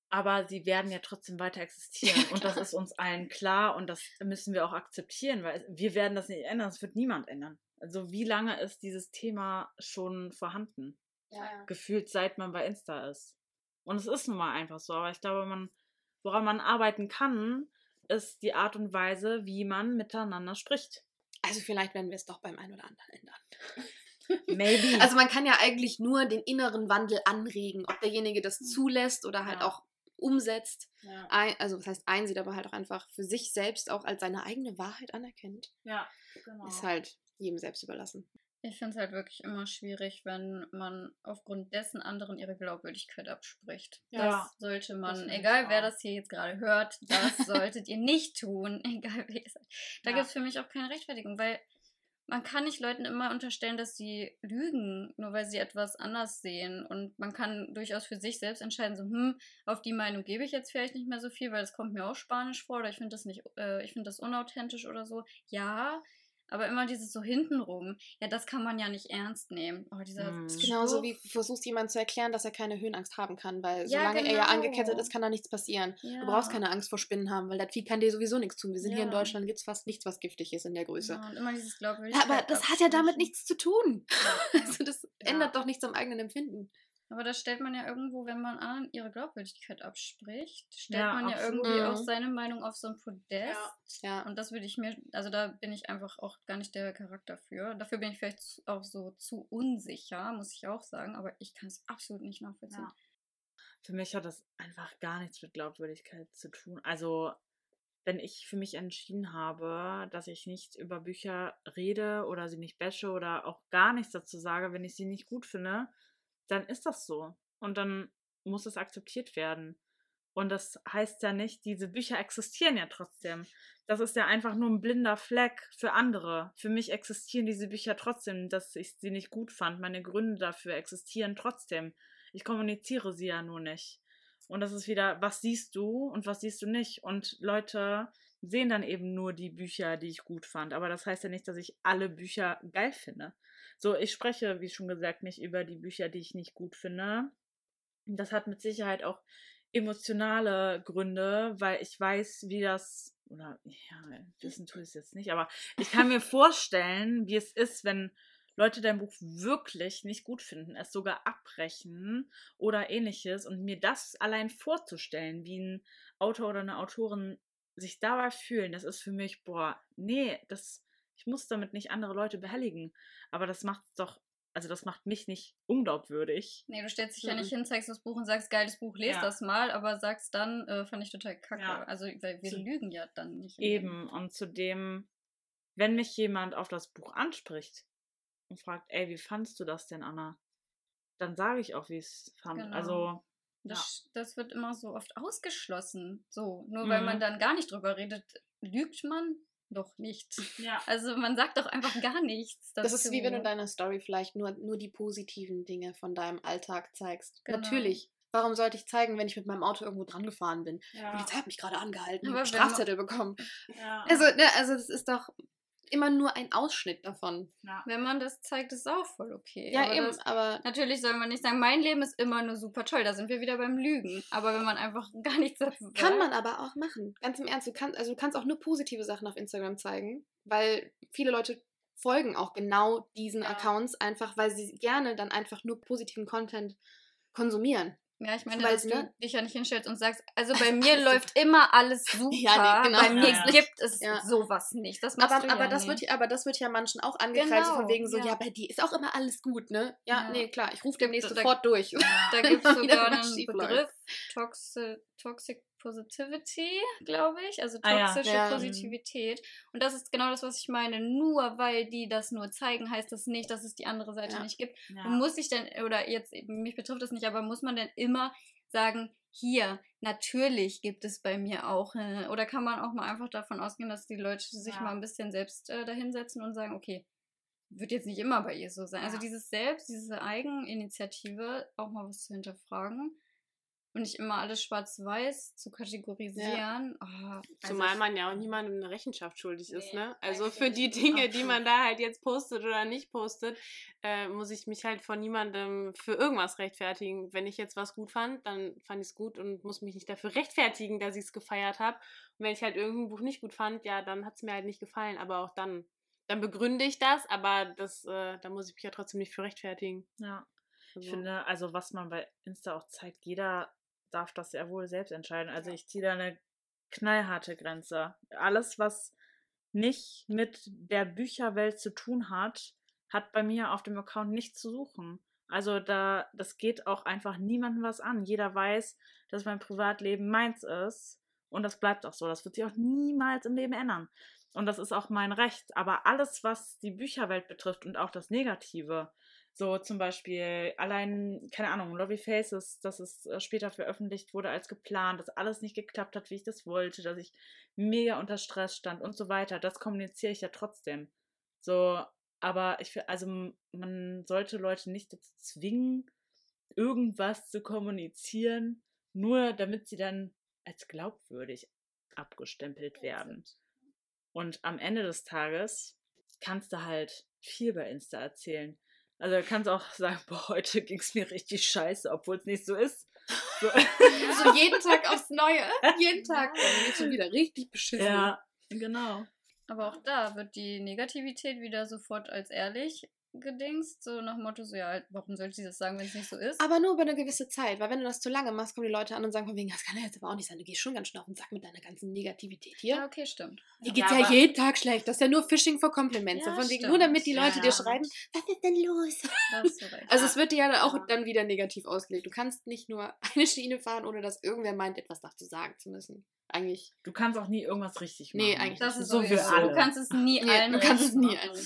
aber sie werden ja trotzdem weiter existieren. Und das ist uns allen klar und das müssen wir auch akzeptieren, weil wir werden das nicht ändern, das wird niemand ändern. Also wie lange ist dieses Thema schon vorhanden? Ja, ja. gefühlt seit man bei Insta ist. Und es ist nun mal einfach so, aber ich glaube, man, woran man arbeiten kann, ist die Art und Weise, wie man miteinander spricht. Also vielleicht werden wir es doch beim einen oder anderen ändern. Maybe. Also man kann ja eigentlich nur den inneren Wandel anregen, ob derjenige das zulässt oder halt Ja. auch umsetzt. ja. Ein, also was heißt einsieht, aber halt auch einfach für sich selbst auch als seine eigene Wahrheit anerkennt. ja, genau. Ist halt jedem selbst überlassen. Ich finde es halt wirklich immer schwierig, wenn man aufgrund dessen anderen ihre Glaubwürdigkeit abspricht. Ja. Das sollte man, ich egal wer das hier jetzt gerade hört, das solltet ihr nicht tun, egal wer ihr seid. Da Ja. gibt es für mich auch keine Rechtfertigung, weil man kann nicht Leuten immer unterstellen, dass sie lügen, nur weil sie etwas anders sehen. Und man kann durchaus für sich selbst entscheiden, so, hm, auf die Meinung gebe ich jetzt vielleicht nicht mehr so viel, weil das kommt mir auch spanisch vor oder ich finde das nicht, äh, ich finde das unauthentisch oder so. Ja, aber immer dieses so hintenrum, ja, das kann man ja nicht ernst nehmen. Oh, dieser Mhm. Das ist genauso wie du versuchst jemand zu erklären, dass er keine Höhenangst haben kann, weil Ja, solange er ja genau. angekettet ist, kann da nichts passieren. Ja. Du brauchst keine Angst vor Spinnen haben, weil das Vieh kann dir sowieso nichts tun. Wir sind hier in Ja. Deutschland, gibt es fast nichts, was giftig ist in der Größe. Ja, und immer dieses Ja, Glaubwürdigkeit. aber das hat ja damit nichts zu tun. Ja. Also das ändert doch nichts am eigenen Empfinden. Aber das stellt man ja irgendwo, wenn man anderen ihre Glaubwürdigkeit abspricht, stellt Ja, man ja absolut. irgendwie auch Mhm. seine Meinung auf so ein Podest. Ja. Und das würde ich mir, also da bin ich einfach auch gar nicht der Charakter für. Dafür bin ich vielleicht auch so zu unsicher, muss ich auch sagen, aber ich kann es absolut nicht nachvollziehen. Ja. Für mich hat das einfach gar nichts mit Glaubwürdigkeit zu tun. Also, wenn ich für mich entschieden habe, dass ich nicht über Bücher rede oder sie nicht bashe oder auch gar nichts dazu sage, wenn ich sie nicht gut finde, dann ist das so. Und dann muss es akzeptiert werden. Und das heißt ja nicht, diese Bücher existieren ja trotzdem. Das ist ja einfach nur ein blinder Fleck für andere. Für mich existieren diese Bücher trotzdem, dass ich sie nicht gut fand. Meine Gründe dafür existieren trotzdem. Ich kommuniziere sie ja nur nicht. Und das ist wieder, was siehst du und was siehst du nicht. Und Leute sehen dann eben nur die Bücher, die ich gut fand. Aber das heißt ja nicht, dass ich alle Bücher geil finde. So, ich spreche, wie schon gesagt, nicht über die Bücher, die ich nicht gut finde. Das hat mit Sicherheit auch emotionale Gründe, weil ich weiß, wie das, oder ja, wissen tue ich es jetzt nicht, aber ich kann mir vorstellen, wie es ist, wenn Leute dein Buch wirklich nicht gut finden, es sogar abbrechen oder ähnliches und mir das allein vorzustellen, wie ein Autor oder eine Autorin sich dabei fühlen, das ist für mich, boah, nee, das, ich muss damit nicht andere Leute behelligen, aber das macht doch, also das macht mich nicht unglaubwürdig. Nee, du stellst dich ja Mhm. nicht hin, zeigst das Buch und sagst, geiles Buch, lest Ja. das mal, aber sagst dann, äh, fand ich total kacke. Ja. Also, weil wir Zu- lügen ja dann nicht. Eben, und zudem, wenn mich jemand auf das Buch anspricht und fragt, ey, wie fandst du das denn, Anna? Dann sage ich auch, wie ich es fand. Genau. Also, Das, das wird immer so oft ausgeschlossen. So, nur weil man Mhm. dann gar nicht drüber redet, lügt man doch nicht. ja. Also man sagt doch einfach gar nichts. Das ist wie wenn du dazu. deiner Story vielleicht nur, nur die positiven Dinge von deinem Alltag zeigst. Genau. Natürlich. Warum sollte ich zeigen, wenn ich mit meinem Auto irgendwo dran gefahren bin? Die ja, Polizei hat mich gerade angehalten, Aber man- Strafzettel bekommen. ja. Also, ne, also das ist doch immer nur ein Ausschnitt davon. ja. Wenn man das zeigt, ist auch voll okay. Ja, aber eben, Das, aber natürlich soll man nicht sagen, mein Leben ist immer nur super toll. Da sind wir wieder beim Lügen. Aber wenn man einfach gar nichts dazu sagt. kann man aber auch machen. Ganz im Ernst, du kannst, also du kannst auch nur positive Sachen auf Instagram zeigen, weil viele Leute folgen auch genau diesen Ja. Accounts einfach, weil sie gerne dann einfach nur positiven Content konsumieren. Ja, ich meine, dass du ne? dich ja nicht hinstellst und sagst, also bei mir läuft immer alles super. Ja, nee, genau. Bei mir Ja, gibt es Ja. sowas nicht. Das Aber, aber, ja das nicht. wird, ja- aber das wird ja manchen auch angekreidet, so von Genau, wegen so, ja. bei dir ist auch immer alles gut, ne? Ja, nee, klar, ich rufe demnächst da- sofort durch. Da gibt es Wieder sogar einen. Begriff, Toxic, Toxic Positivity, glaube ich. Also Ah ja. toxische Ja. Positivität. Und das ist genau das, was ich meine. Nur weil die das nur zeigen, heißt das nicht, dass es die andere Seite Ja. nicht gibt. ja. Muss ich denn, oder jetzt, mich betrifft das nicht, aber muss man denn immer sagen, hier, natürlich gibt es bei mir auch, äh, oder kann man auch mal einfach davon ausgehen, dass die Leute sich Ja. mal ein bisschen selbst äh, dahinsetzen und sagen, okay, wird jetzt nicht immer bei ihr so sein. Also dieses Selbst, diese Eigeninitiative, auch mal was zu hinterfragen, und nicht immer alles schwarz-weiß zu kategorisieren. Oh, Zumal also man ja auch niemandem eine Rechenschaft schuldig ist, Nee, ne? Also für die. Dinge, die man da halt jetzt postet oder nicht postet, äh, muss ich mich halt von niemandem für irgendwas rechtfertigen. Wenn ich jetzt was gut fand, dann fand ich es gut und muss mich nicht dafür rechtfertigen, dass ich es gefeiert habe. Und wenn ich halt irgendein Buch nicht gut fand, ja, dann hat es mir halt nicht gefallen. Aber auch dann, dann begründe ich das, aber das, äh, da muss ich mich ja trotzdem nicht für rechtfertigen. Ja. Ich Also- finde, also was man bei Insta auch zeigt, jeder darf das ja wohl selbst entscheiden. Also ich ziehe da eine knallharte Grenze. Alles, was nicht mit der Bücherwelt zu tun hat, hat bei mir auf dem Account nichts zu suchen. Also da, das geht auch einfach niemandem was an. Jeder weiß, dass mein Privatleben meins ist und das bleibt auch so. Das wird sich auch niemals im Leben ändern. Und das ist auch mein Recht. Aber alles, was die Bücherwelt betrifft und auch das Negative, so zum Beispiel allein, keine Ahnung, Lovely Faces, dass es äh, später veröffentlicht wurde als geplant, dass alles nicht geklappt hat, wie ich das wollte, dass ich mega unter Stress stand und so weiter. Das kommuniziere ich ja trotzdem. So, aber ich finde, also man sollte Leute nicht dazu zwingen, irgendwas zu kommunizieren, nur damit sie dann als glaubwürdig abgestempelt werden. Und am Ende des Tages kannst du halt viel bei Insta erzählen. Also du kannst auch sagen, boah, heute ging es mir richtig scheiße, obwohl es nicht so ist. So, So jeden Tag aufs Neue. Jeden Tag. Dann wird schon wieder richtig beschissen. ja, genau. Aber auch da wird die Negativität wieder sofort als ehrlich gedingst, so nach dem Motto, so ja, warum sollte sie das sagen, wenn es nicht so ist? Aber nur über eine gewisse Zeit, weil wenn du das zu lange machst, kommen die Leute an und sagen von wegen, das kann ja jetzt aber auch nicht sein, du gehst schon ganz schön auf den Sack mit deiner ganzen Negativität hier. ja, okay, stimmt. Dir geht's Ja, ja, jeden Tag schlecht, das ist ja nur Phishing for Compliments. Ja, so von wegen, nur damit die Leute Ja. dir schreiben, was ist denn los? Recht. Also es wird dir ja auch Ja. dann wieder negativ ausgelegt. Du kannst nicht nur eine Schiene fahren, ohne dass irgendwer meint, etwas dazu sagen zu müssen. Eigentlich. Du kannst auch nie irgendwas richtig machen. Nee, eigentlich das ist so wie alle. Du kannst es nie Nee, allen du kannst es nie allen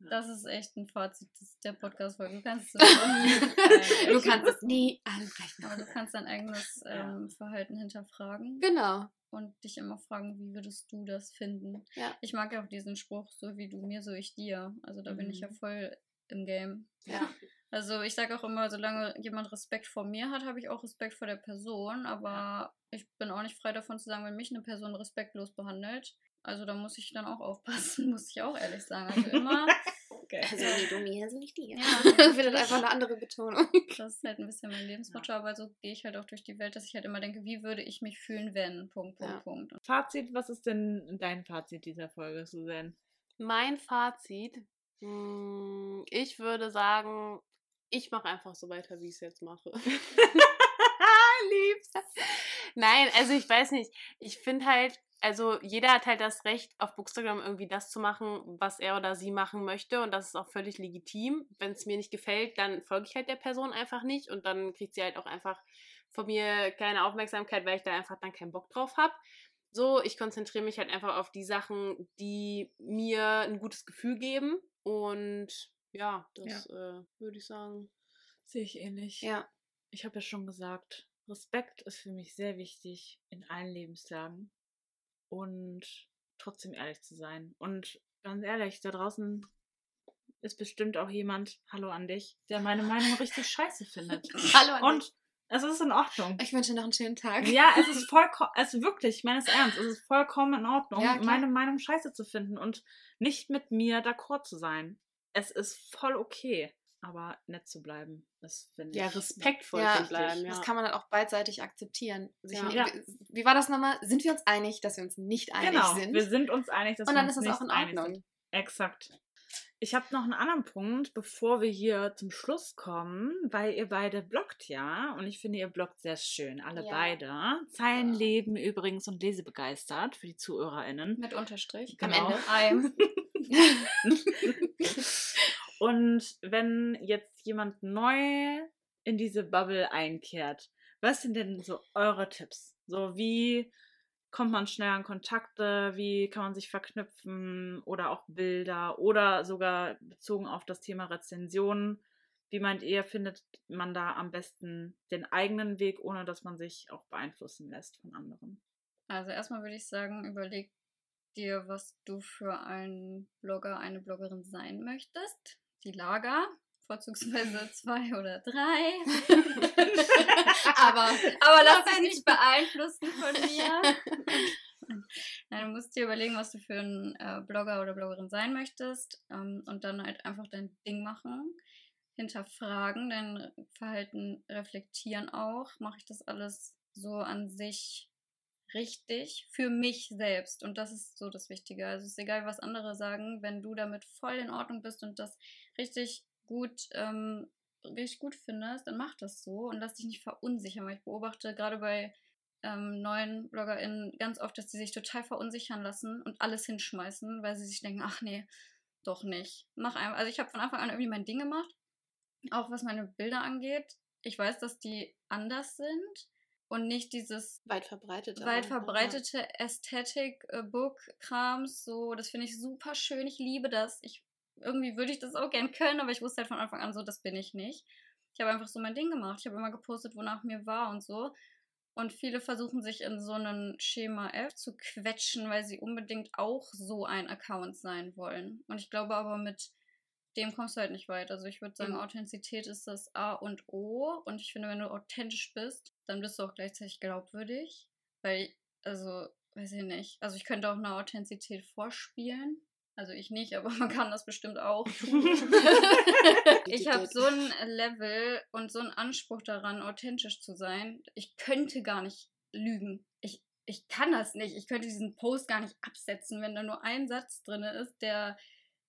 Das ist echt ein Fazit der Podcast-Folge. Du kannst es nie Du kannst es nie anbrechen. Aber du kannst dein eigenes ähm, Verhalten hinterfragen Genau. und dich immer fragen, wie würdest du das finden? Ja. Ich mag ja auch diesen Spruch, so wie du mir, so ich dir. Also da bin ich ja Mhm. voll im Game. Ja. Also ich sage auch immer, solange jemand Respekt vor mir hat, habe ich auch Respekt vor der Person. Aber ich bin auch nicht frei davon zu sagen, wenn mich eine Person respektlos behandelt. Also da muss ich dann auch aufpassen, muss ich auch ehrlich sagen. Also immer, Okay. Also nee, du mir, also nicht dir. Ja. Das wird einfach eine andere Betonung. das ist halt ein bisschen mein Lebensmotto, aber so gehe ich halt auch durch die Welt, dass ich halt immer denke, wie würde ich mich fühlen, wenn, Punkt, Punkt, Ja. Punkt. Fazit, was ist denn dein Fazit dieser Folge, Susanne? Mein Fazit, mh, ich würde sagen, ich mache einfach so weiter, wie ich es jetzt mache. Lieb's. Nein, also ich weiß nicht. Ich finde halt, also jeder hat halt das Recht, auf Bookstagram irgendwie das zu machen, was er oder sie machen möchte. Und das ist auch völlig legitim. Wenn es mir nicht gefällt, dann folge ich halt der Person einfach nicht. Und dann kriegt sie halt auch einfach von mir keine Aufmerksamkeit, weil ich da einfach dann keinen Bock drauf habe. So, ich konzentriere mich halt einfach auf die Sachen, die mir ein gutes Gefühl geben. Und ja, das Äh, würde ich sagen. Sehe ich ähnlich. Ja. Ich habe ja schon gesagt, Respekt ist für mich sehr wichtig in allen Lebenslagen. Und trotzdem ehrlich zu sein. Und ganz ehrlich, da draußen ist bestimmt auch jemand, hallo an dich, der meine Meinung richtig scheiße findet. Hallo an Und es ist in Ordnung. Ich wünsche dir noch einen schönen Tag. Ja, es ist vollkommen, also wirklich, ich meine es ernst, es ist vollkommen in Ordnung, Ja, meine Meinung scheiße zu finden und nicht mit mir d'accord zu sein. Es ist voll okay, aber nett zu bleiben, das finde ich. Ja, respektvoll Ja, zu bleiben. Ja. Das kann man dann auch beidseitig akzeptieren. Sich Ja. nicht- Ja. Wie war das nochmal? Sind wir uns einig, dass wir uns nicht einig Genau, sind? wir sind uns einig, dass Und wir dann uns ist das auch nicht in einig Ordnung. sind. Exakt. Ich habe noch einen anderen Punkt, bevor wir hier zum Schluss kommen, weil ihr beide bloggt ja und ich finde, ihr bloggt sehr schön, alle Ja. beide. Zeilenleben übrigens und lesebegeistert für die ZuhörerInnen. Mit Unterstrich. Am Genau. Ende. Und wenn jetzt jemand neu in diese Bubble einkehrt, was sind denn so eure Tipps? So wie kommt man schnell an Kontakte, wie kann man sich verknüpfen oder auch Bilder oder sogar bezogen auf das Thema Rezensionen. Wie meint ihr, findet man da am besten den eigenen Weg, ohne dass man sich auch beeinflussen lässt von anderen? Also erstmal würde ich sagen, überleg dir, was du für einen Blogger, eine Bloggerin sein möchtest. Die Lager, vorzugsweise zwei oder drei. aber, aber lass dich nicht beeinflussen von mir. Nein, du musst dir überlegen, was du für ein äh, Blogger oder Bloggerin sein möchtest ähm, und dann halt einfach dein Ding machen. Hinterfragen, dein Verhalten reflektieren auch. Mache ich das alles so an sich richtig für mich selbst? Und das ist so das Wichtige. Also es ist egal, was andere sagen, wenn du damit voll in Ordnung bist und das richtig gut, ähm, richtig gut findest, dann mach das so und lass dich nicht verunsichern, weil ich beobachte gerade bei ähm, neuen BloggerInnen ganz oft, dass sie sich total verunsichern lassen und alles hinschmeißen, weil sie sich denken, ach nee, doch nicht. Mach einfach. Also ich habe von Anfang an irgendwie mein Ding gemacht, auch was meine Bilder angeht. Ich weiß, dass die anders sind und nicht dieses weit verbreitete. weit verbreitete Ästhetik-Book-Krams. So, das finde ich super schön. Ich liebe das. Ich, irgendwie würde ich das auch gern können, aber ich wusste halt von Anfang an so, das bin ich nicht. Ich habe einfach so mein Ding gemacht. Ich habe immer gepostet, wonach mir war und so. Und viele versuchen sich in so ein Schema F zu quetschen, weil sie unbedingt auch so ein Account sein wollen. Und ich glaube aber mit dem kommst du halt nicht weit. Also ich würde sagen, Mhm. Authentizität ist das A und O. Und ich finde, wenn du authentisch bist, dann bist du auch gleichzeitig glaubwürdig. Weil, also, weiß ich nicht. Also ich könnte auch eine Authentizität vorspielen. Also ich nicht, aber man kann das bestimmt auch tun. ich habe so ein Level und so einen Anspruch daran, authentisch zu sein. Ich könnte gar nicht lügen. Ich, ich kann das nicht. Ich könnte diesen Post gar nicht absetzen, wenn da nur ein Satz drin ist, der,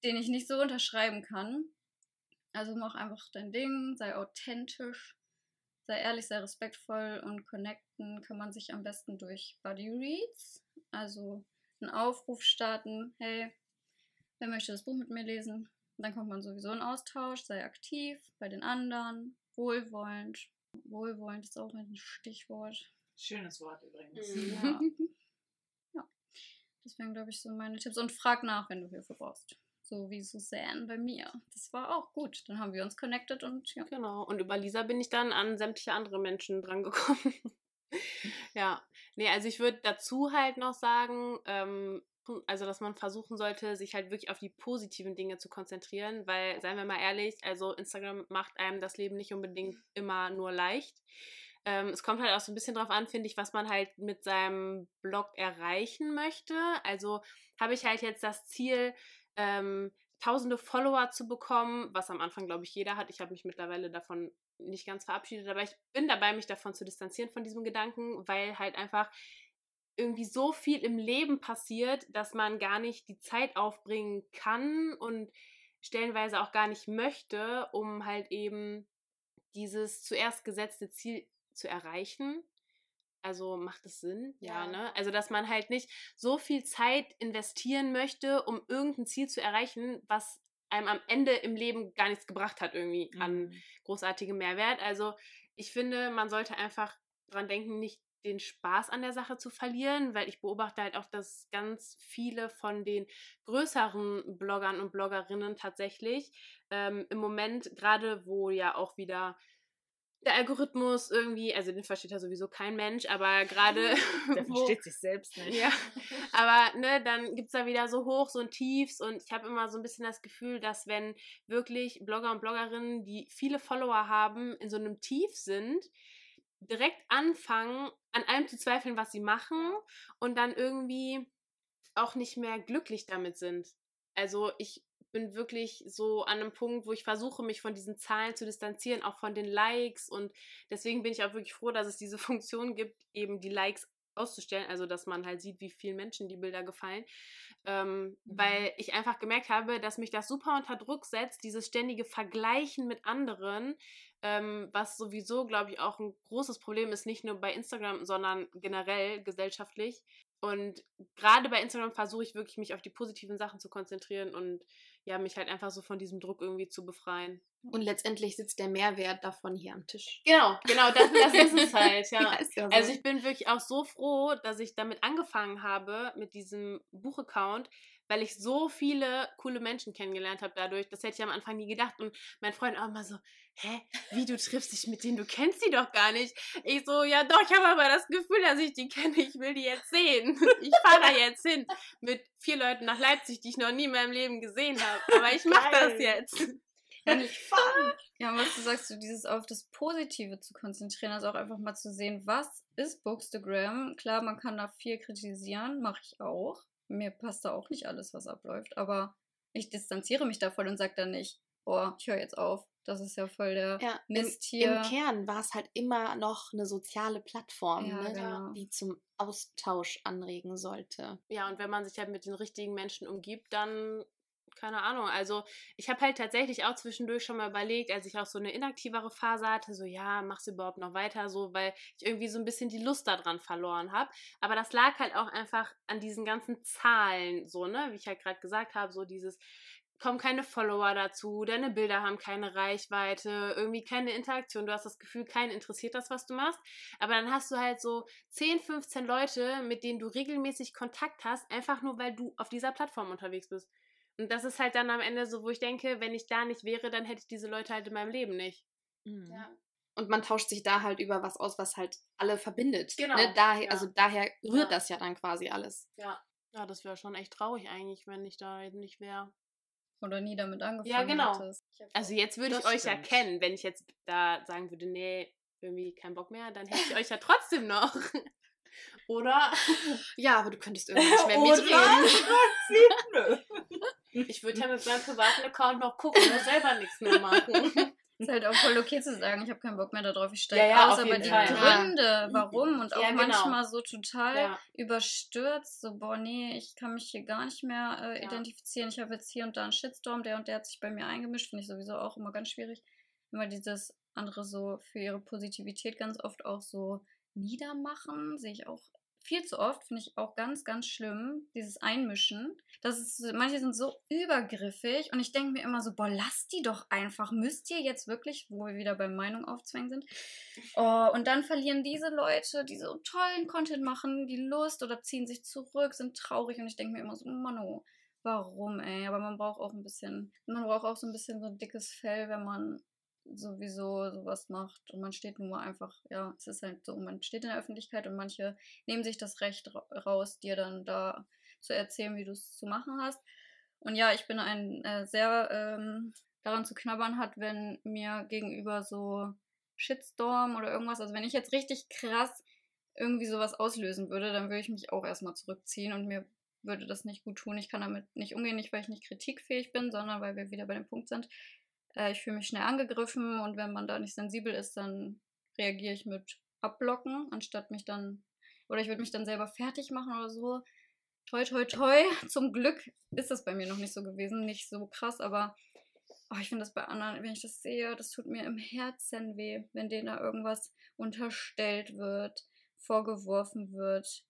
den ich nicht so unterschreiben kann. Also mach einfach dein Ding, sei authentisch, sei ehrlich, sei respektvoll und connecten kann man sich am besten durch Buddy Reads. Also einen Aufruf starten, hey, wer möchte das Buch mit mir lesen? Dann kommt man sowieso in Austausch, sei aktiv bei den anderen, wohlwollend. Wohlwollend ist auch ein Stichwort. Schönes Wort übrigens. Mhm. Ja. ja. Deswegen glaube ich so meine Tipps. Und frag nach, wenn du Hilfe brauchst. So wie Suzanne bei mir. Das war auch gut. Dann haben wir uns connected und ja. Genau. Und über Lisa bin ich dann an sämtliche andere Menschen drangekommen. ja. Nee, also ich würde dazu halt noch sagen, ähm, also dass man versuchen sollte, sich halt wirklich auf die positiven Dinge zu konzentrieren, weil, seien wir mal ehrlich, also Instagram macht einem das Leben nicht unbedingt immer nur leicht. Ähm, es kommt halt auch so ein bisschen drauf an, finde ich, was man halt mit seinem Blog erreichen möchte. Also habe ich halt jetzt das Ziel, ähm, tausende Follower zu bekommen, was am Anfang, glaube ich, jeder hat. Ich habe mich mittlerweile davon nicht ganz verabschiedet, aber ich bin dabei, mich davon zu distanzieren von diesem Gedanken, weil halt einfach irgendwie so viel im Leben passiert, dass man gar nicht die Zeit aufbringen kann und stellenweise auch gar nicht möchte, um halt eben dieses zuerst gesetzte Ziel zu erreichen. Also macht es Sinn? Ja, Ja. ne? Also, dass man halt nicht so viel Zeit investieren möchte, um irgendein Ziel zu erreichen, was einem am Ende im Leben gar nichts gebracht hat, irgendwie an Mhm. großartigem Mehrwert. Also, ich finde, man sollte einfach dran denken, nicht den Spaß an der Sache zu verlieren, weil ich beobachte halt auch, dass ganz viele von den größeren Bloggern und Bloggerinnen tatsächlich ähm, im Moment, gerade wo ja auch wieder der Algorithmus irgendwie, also den versteht ja sowieso kein Mensch, aber gerade Der versteht sich selbst nicht. ja, aber ne, dann gibt es da wieder so Hochs und Tiefs und ich habe immer so ein bisschen das Gefühl, dass wenn wirklich Blogger und Bloggerinnen, die viele Follower haben, in so einem Tief sind, direkt anfangen, an allem zu zweifeln, was sie machen und dann irgendwie auch nicht mehr glücklich damit sind. Also ich bin wirklich so an einem Punkt, wo ich versuche, mich von diesen Zahlen zu distanzieren, auch von den Likes. Und deswegen bin ich auch wirklich froh, dass es diese Funktion gibt, eben die Likes auszustellen, also dass man halt sieht, wie vielen Menschen die Bilder gefallen. Ähm, Weil ich einfach gemerkt habe, dass mich das super unter Druck setzt, dieses ständige Vergleichen mit anderen, ähm, was sowieso, glaube ich, auch ein großes Problem ist, nicht nur bei Instagram, sondern generell gesellschaftlich. Und gerade bei Instagram versuche ich wirklich, mich auf die positiven Sachen zu konzentrieren und ja, mich halt einfach so von diesem Druck irgendwie zu befreien. Und letztendlich sitzt der Mehrwert davon hier am Tisch. Genau, genau, das, das ist es halt, ja. ist ja so. Also ich bin wirklich auch so froh, dass ich damit angefangen habe, mit diesem Buchaccount, weil ich so viele coole Menschen kennengelernt habe dadurch. Das hätte ich am Anfang nie gedacht. Und mein Freund auch immer so, hä, wie, du triffst dich mit denen, du kennst die doch gar nicht. Ich so, ja doch, ich habe aber das Gefühl, dass ich die kenne, ich will die jetzt sehen. Ich fahre da jetzt hin mit vier Leuten nach Leipzig, die ich noch nie in meinem Leben gesehen habe. Aber ich mache das jetzt. Ja, und was du sagst, so dieses auf das Positive zu konzentrieren, also auch einfach mal zu sehen, was ist Bookstagram? Klar, man kann da viel kritisieren, mache ich auch. Mir passt da auch nicht alles, was abläuft, aber ich distanziere mich davon und sage dann nicht, boah, ich höre jetzt auf. Das ist ja voll der Ja, Mist im, hier. Im Kern war es halt immer noch eine soziale Plattform, Ja, ne, genau. die zum Austausch anregen sollte. Ja, und wenn man sich halt mit den richtigen Menschen umgibt, dann, keine Ahnung. Also, ich habe halt tatsächlich auch zwischendurch schon mal überlegt, als ich auch so eine inaktivere Phase hatte, so, ja, machst du überhaupt noch weiter, so, weil ich irgendwie so ein bisschen die Lust daran verloren habe. Aber das lag halt auch einfach an diesen ganzen Zahlen, so, ne, wie ich halt gerade gesagt habe, so dieses, kommen keine Follower dazu, deine Bilder haben keine Reichweite, irgendwie keine Interaktion, du hast das Gefühl, keinen interessiert das, was du machst. Aber dann hast du halt so 10, 15 Leute, mit denen du regelmäßig Kontakt hast, einfach nur weil du auf dieser Plattform unterwegs bist. Und das ist halt dann am Ende so, wo ich denke, wenn ich da nicht wäre, dann hätte ich diese Leute halt in meinem Leben nicht. Und man tauscht sich da halt über was aus, was halt alle verbindet. Genau, Ne? Daher, ja. Also daher rührt Ja. das ja dann quasi alles. Ja. Ja, das wäre schon echt traurig eigentlich, wenn ich da nicht wäre. Oder nie damit angefangen Ja, genau. hättest. Also jetzt würde ich euch ja stimmt. kennen, wenn ich jetzt da sagen würde, nee, irgendwie kein Bock mehr, dann hätte ich euch ja trotzdem noch. Oder? Ja, aber du könntest irgendwie nicht mehr mitreden. Ich würde ja mit meinem privaten Account noch gucken und selber nichts mehr machen. Ist halt auch voll okay zu sagen, ich habe keinen Bock mehr darauf, ich steige Ja, ja, aus, aber die Fall. Gründe, warum und auch Ja, genau. manchmal so total überstürzt, so boah, nee, ich kann mich hier gar nicht mehr äh, identifizieren, ich habe jetzt hier und da einen Shitstorm, der und der hat sich bei mir eingemischt, finde ich sowieso auch immer ganz schwierig, immer dieses andere so für ihre Positivität ganz oft auch so niedermachen, sehe ich auch viel zu oft, finde ich auch ganz, ganz schlimm, dieses Einmischen. Das ist, manche sind so übergriffig und ich denke mir immer so, boah, lass die doch einfach. Müsst ihr jetzt wirklich, wo wir wieder bei Meinung aufzwängen sind, oh, und dann verlieren diese Leute, die so tollen Content machen, die Lust oder ziehen sich zurück, sind traurig und ich denke mir immer so, Mano, warum, ey? Aber man braucht auch ein bisschen, man braucht auch so ein bisschen so ein dickes Fell, wenn man sowieso sowas macht und man steht mal einfach, ja, es ist halt so, man steht in der Öffentlichkeit und manche nehmen sich das Recht ra raus, dir dann da zu erzählen, wie du es zu machen hast. Und ja, ich bin ein äh, sehr ähm, daran zu knabbern hat, wenn mir gegenüber so Shitstorm oder irgendwas, also wenn ich jetzt richtig krass irgendwie sowas auslösen würde, dann würde ich mich auch erstmal zurückziehen und mir würde das nicht gut tun. Ich kann damit nicht umgehen, nicht weil ich nicht kritikfähig bin, sondern weil wir wieder bei dem Punkt sind. Äh, ich fühle mich schnell angegriffen und wenn man da nicht sensibel ist, dann reagiere ich mit Abblocken, anstatt mich dann, oder ich würde mich dann selber fertig machen oder so. Toi, toi, toi. Zum Glück ist das bei mir noch nicht so gewesen, nicht so krass, aber oh, ich finde das bei anderen, wenn ich das sehe, das tut mir im Herzen weh, wenn denen da irgendwas unterstellt wird, vorgeworfen wird.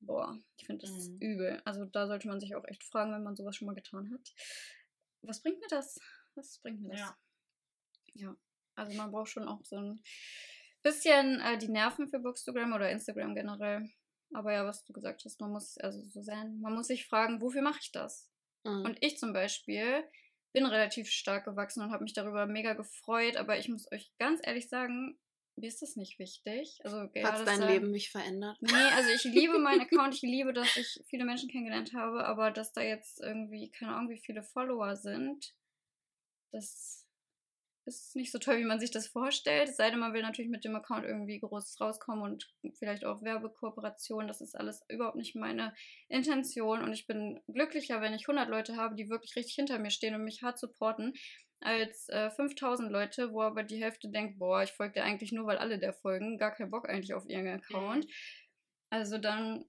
Boah, ich finde das Mhm. übel. Also da sollte man sich auch echt fragen, wenn man sowas schon mal getan hat. Was bringt mir das? Was bringt mir das? Ja. Ja, also man braucht schon auch so ein bisschen äh, die Nerven für Bookstagram oder Instagram generell. Aber ja, was du gesagt hast, man muss, also Susanne, man muss sich fragen, wofür mache ich das? Mhm. Und ich zum Beispiel bin relativ stark gewachsen und habe mich darüber mega gefreut, aber ich muss euch ganz ehrlich sagen, mir ist das nicht wichtig. Also, Hat dein Leben mich verändert? Nee, also ich liebe meinen Account, ich liebe, dass ich viele Menschen kennengelernt habe, aber dass da jetzt irgendwie, keine Ahnung, wie viele Follower sind, das ist nicht so toll, wie man sich das vorstellt. Es sei denn, man will natürlich mit dem Account irgendwie groß rauskommen und vielleicht auch Werbekooperationen. Das ist alles überhaupt nicht meine Intention und ich bin glücklicher, wenn ich 100 Leute habe, die wirklich richtig hinter mir stehen und mich hart supporten, als äh, 5000 Leute, wo aber die Hälfte denkt, boah, ich folge dir eigentlich nur, weil alle der folgen, gar keinen Bock eigentlich auf ihren Account. Also dann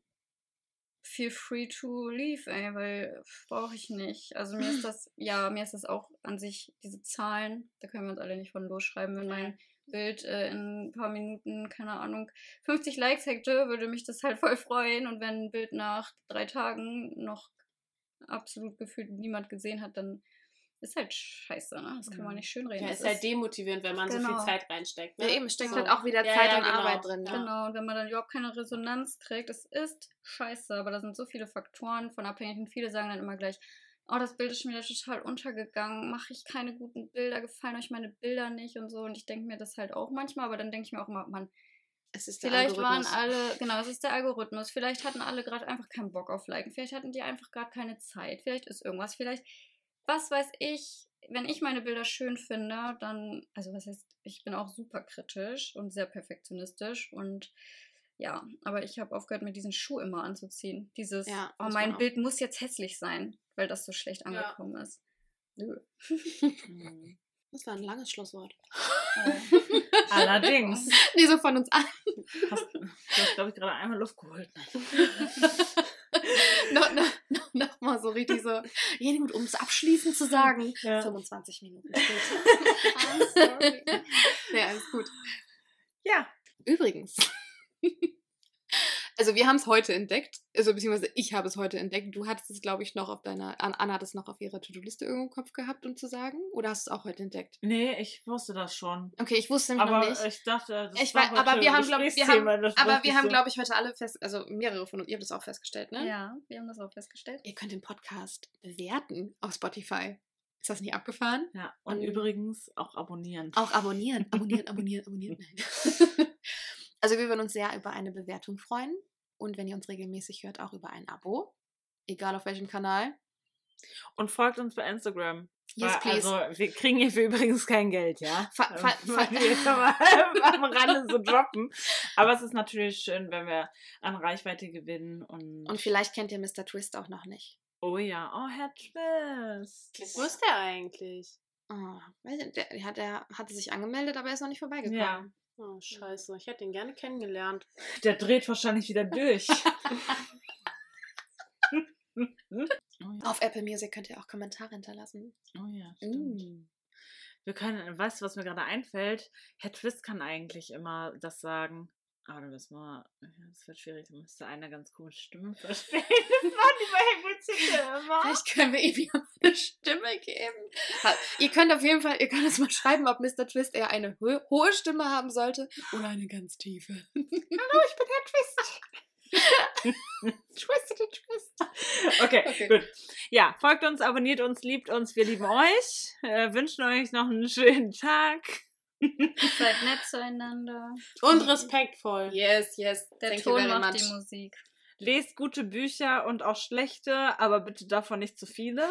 feel free to leave, ey, weil brauche ich nicht. Also mir ist das, ja, mir ist das auch an sich, diese Zahlen, da können wir uns alle nicht von losschreiben. Wenn mein Bild äh, in ein paar Minuten, keine Ahnung, 50 Likes hätte, würde mich das halt voll freuen. Und wenn ein Bild nach drei Tagen noch absolut gefühlt niemand gesehen hat, dann ist halt scheiße, ne? Das kann man Mhm. nicht schönreden. Ja, Das ist halt demotivierend, wenn man so Genau. viel Zeit reinsteckt. Ja, Ne? eben, steckt So. halt auch wieder Ja, Zeit ja, und genau. Arbeit drin. Ne? Genau, und wenn man dann überhaupt keine Resonanz kriegt, es ist scheiße, aber da sind so viele Faktoren von abhängig und viele sagen dann immer gleich, oh, das Bild ist schon wieder total untergegangen, mache ich keine guten Bilder, gefallen euch meine Bilder nicht und so und ich denke mir das halt auch manchmal, aber dann denke ich mir auch immer, man, Es ist der vielleicht waren Algorithmus. alle, genau, es ist der Algorithmus, vielleicht hatten alle gerade einfach keinen Bock auf Liken, vielleicht hatten die einfach gerade keine Zeit, vielleicht ist irgendwas, vielleicht, was weiß ich, wenn ich meine Bilder schön finde, dann, also was heißt, ich bin auch super kritisch und sehr perfektionistisch und ja, aber ich habe aufgehört, mir diesen Schuh immer anzuziehen. Dieses, Ja, oh, mein. Bild muss jetzt hässlich sein, weil das so schlecht angekommen ist. Nö. Mhm. Das war ein langes Schlusswort. Allerdings. Nee, so von uns an. Hast, du hast, glaube ich, gerade einmal Luft geholt. noch, noch, noch, mal so richtig so. Ja, gut, um es abschließend zu sagen. Ja. 25 Minuten später. I'm sorry. Ja, alles gut. Ja. Übrigens. Also wir haben es heute entdeckt, also beziehungsweise ich habe es heute entdeckt. Du hattest es, glaube ich, noch auf deiner, An- Anna hat es noch auf ihrer To-Do-Liste irgendwo im Kopf gehabt, um zu sagen. Oder hast du es auch heute entdeckt? Nee, ich wusste das schon. Okay, ich wusste nämlich Aber noch nicht. ich dachte, das Ich war weiß, aber wir ein haben, glaube ich, wir Gesprächsthema, haben, das aber wir haben, so. glaube ich, heute alle fest, also mehrere von uns, ihr habt das auch festgestellt, ne? Ja, wir haben das auch festgestellt. Ihr könnt den Podcast bewerten auf Spotify. Ist das nicht abgefahren? Ja, und Und- übrigens auch abonnieren. Auch abonnieren, abonnieren, abonnieren, abonnieren. Nein. Also wir würden uns sehr über eine Bewertung freuen. Und wenn ihr uns regelmäßig hört, auch über ein Abo. Egal auf welchem Kanal. Und folgt uns bei Instagram. Yes, please. Also, wir kriegen hierfür übrigens kein Geld, ja? Fa- fa- Ähm, fa- am Rande so droppen. Aber es ist natürlich schön, wenn wir an Reichweite gewinnen. Und, Und vielleicht kennt ihr Mr. Twist auch noch nicht. oh ja, oh, Herr Twist. Wo ist der eigentlich? Oh, weiß nicht, der, der, hat, der hatte sich angemeldet, aber er ist noch nicht vorbeigekommen. Ja, Oh, scheiße. Ich hätte ihn gerne kennengelernt. der dreht wahrscheinlich wieder durch. Auf Apple Music könnt ihr auch Kommentare hinterlassen. oh ja, stimmt. Mm. Wir können, weißt du, was mir gerade einfällt? Herr Twist kann eigentlich immer das sagen. Aber da müssen wir, ja, das wird schwierig, da müsste einer ganz komische Stimme verstehen. Das macht die bei Helmut immer. Vielleicht können wir ihm eine Stimme geben. Ihr könnt auf jeden Fall, ihr könnt uns mal schreiben, ob Mr. Twist eher eine ho hohe Stimme haben sollte oder eine ganz tiefe. Hallo, ich bin Herr Twist. Twisted Twist. Okay, Okay. gut. Ja, folgt uns, abonniert uns, liebt uns, wir lieben euch. Äh, wünschen euch noch einen schönen Tag. Seid nett zueinander. Und respektvoll. Yes, yes. Der Thank Ton macht much. die Musik. Lest gute Bücher und auch schlechte, aber bitte davon nicht zu viele.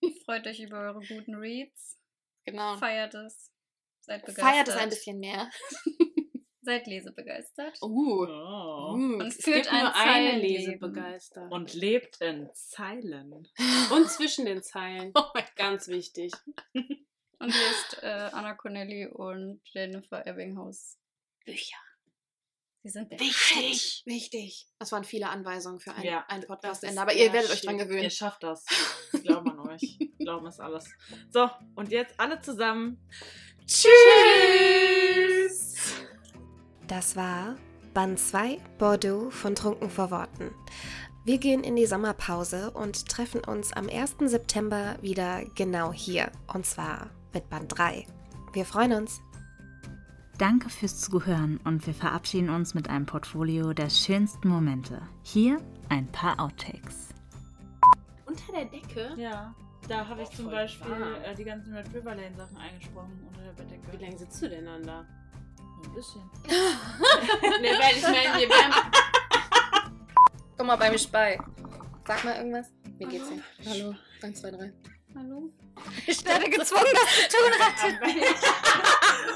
Freut euch über eure guten Reads. Genau. Feiert es. Seid begeistert. Feiert es ein bisschen mehr. Seid lesebegeistert. Uh. Oh. uh. Und Es führt gibt ein nur eine Zeilenleben. Lesebegeister. Und lebt in Zeilen. Und zwischen den Zeilen. Oh mein Ganz wichtig. Und hier ist äh, Anna Connelly und Jennifer Ebbinghaus. Bücher. Sie sind Wichtig. Wichtig. Das waren viele Anweisungen für ein, Ja, ein Podcast-Ende, aber ihr werdet euch dran gewöhnen. Ihr schafft das. Wir glauben an euch. Glauben ist alles. So, und jetzt alle zusammen. Tschüss! Das war Band 2 Bordeaux von Trunken vor Worten. Wir gehen in die Sommerpause und treffen uns am 1. September wieder genau hier. Und zwar mit Band 3. Wir freuen uns. Danke fürs Zuhören und wir verabschieden uns mit einem Portfolio der schönsten Momente. Hier ein paar Outtakes. Unter der Decke? Ja, da habe ich zum Voll Beispiel äh, die ganzen Red River Lane Sachen eingesprochen unter der Bettdecke. Wie lange sitzt du denn dann da? Ein bisschen. ne, weil ich meine, je wärmer. Guck mal bei mir bei. Sag mal irgendwas. Wie geht's dir? Hallo. 1, 2, 3. Hallo? Ich werde gezwungen, das zu tun.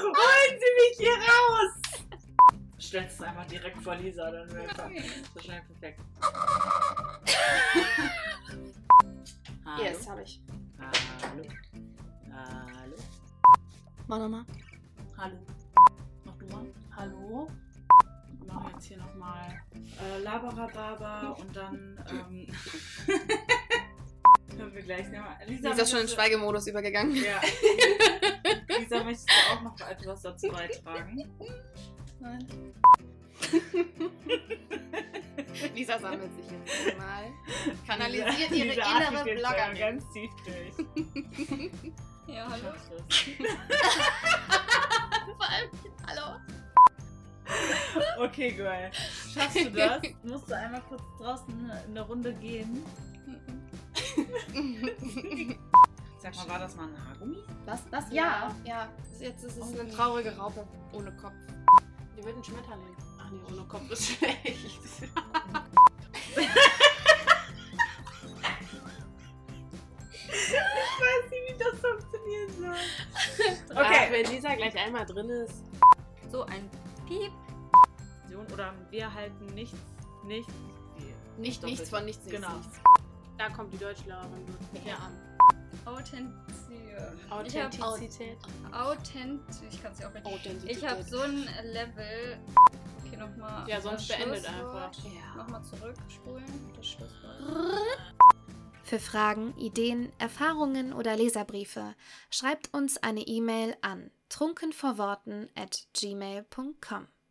Holen Sie mich hier raus! Stellst es einfach direkt vor Lisa, dann wäre es wahrscheinlich perfekt. Hallo? Yes, habe ich. Hallo? Hallo? Mach nochmal. Hallo? Mach du mal. Hallo? Wir machen jetzt hier nochmal äh, Labarababa und dann ähm, können wir gleich nochmal. Lisa ist schon in Schweigemodus übergegangen. Ja. Lisa, möchtest du auch noch etwas dazu beitragen? Nein. Lisa sammelt sich jetzt mal. Kanalisiert Lisa- ihre Lisa innere jetzt Bloggerin. Ganz tief durch. Ja, hallo? Vor allem, hallo. Okay, geil. Schaffst du das? Musst du einmal kurz draußen in der Runde gehen? Sag mal, war das mal ein Haargummi? Was? Das? Ja. Ja. Jetzt ist es eine traurige Raupe ohne Kopf. Die wird ein Schmetterling. Ach nee, ohne Kopf ist schlecht. Ich weiß nicht, wie das funktioniert. wenn Lisa gleich einmal drin ist. So ein Piep. Oder wir halten nichts, nichts. Nicht doppelt. nichts von nichts, nichts, Genau. nichts. Da kommt die Deutschlehrerin durch. Ja. Authentizität. Authentizität. Authentisch. Ich kann es ja auch. Authentizität. Ich habe so ein Level. Okay, nochmal. Ja, sonst beendet einfach. Ja. Nochmal zurückspulen. Das Schlusswort. Für Fragen, Ideen, Erfahrungen oder Leserbriefe schreibt uns eine E-Mail an trunkenvorworten at gmail.com.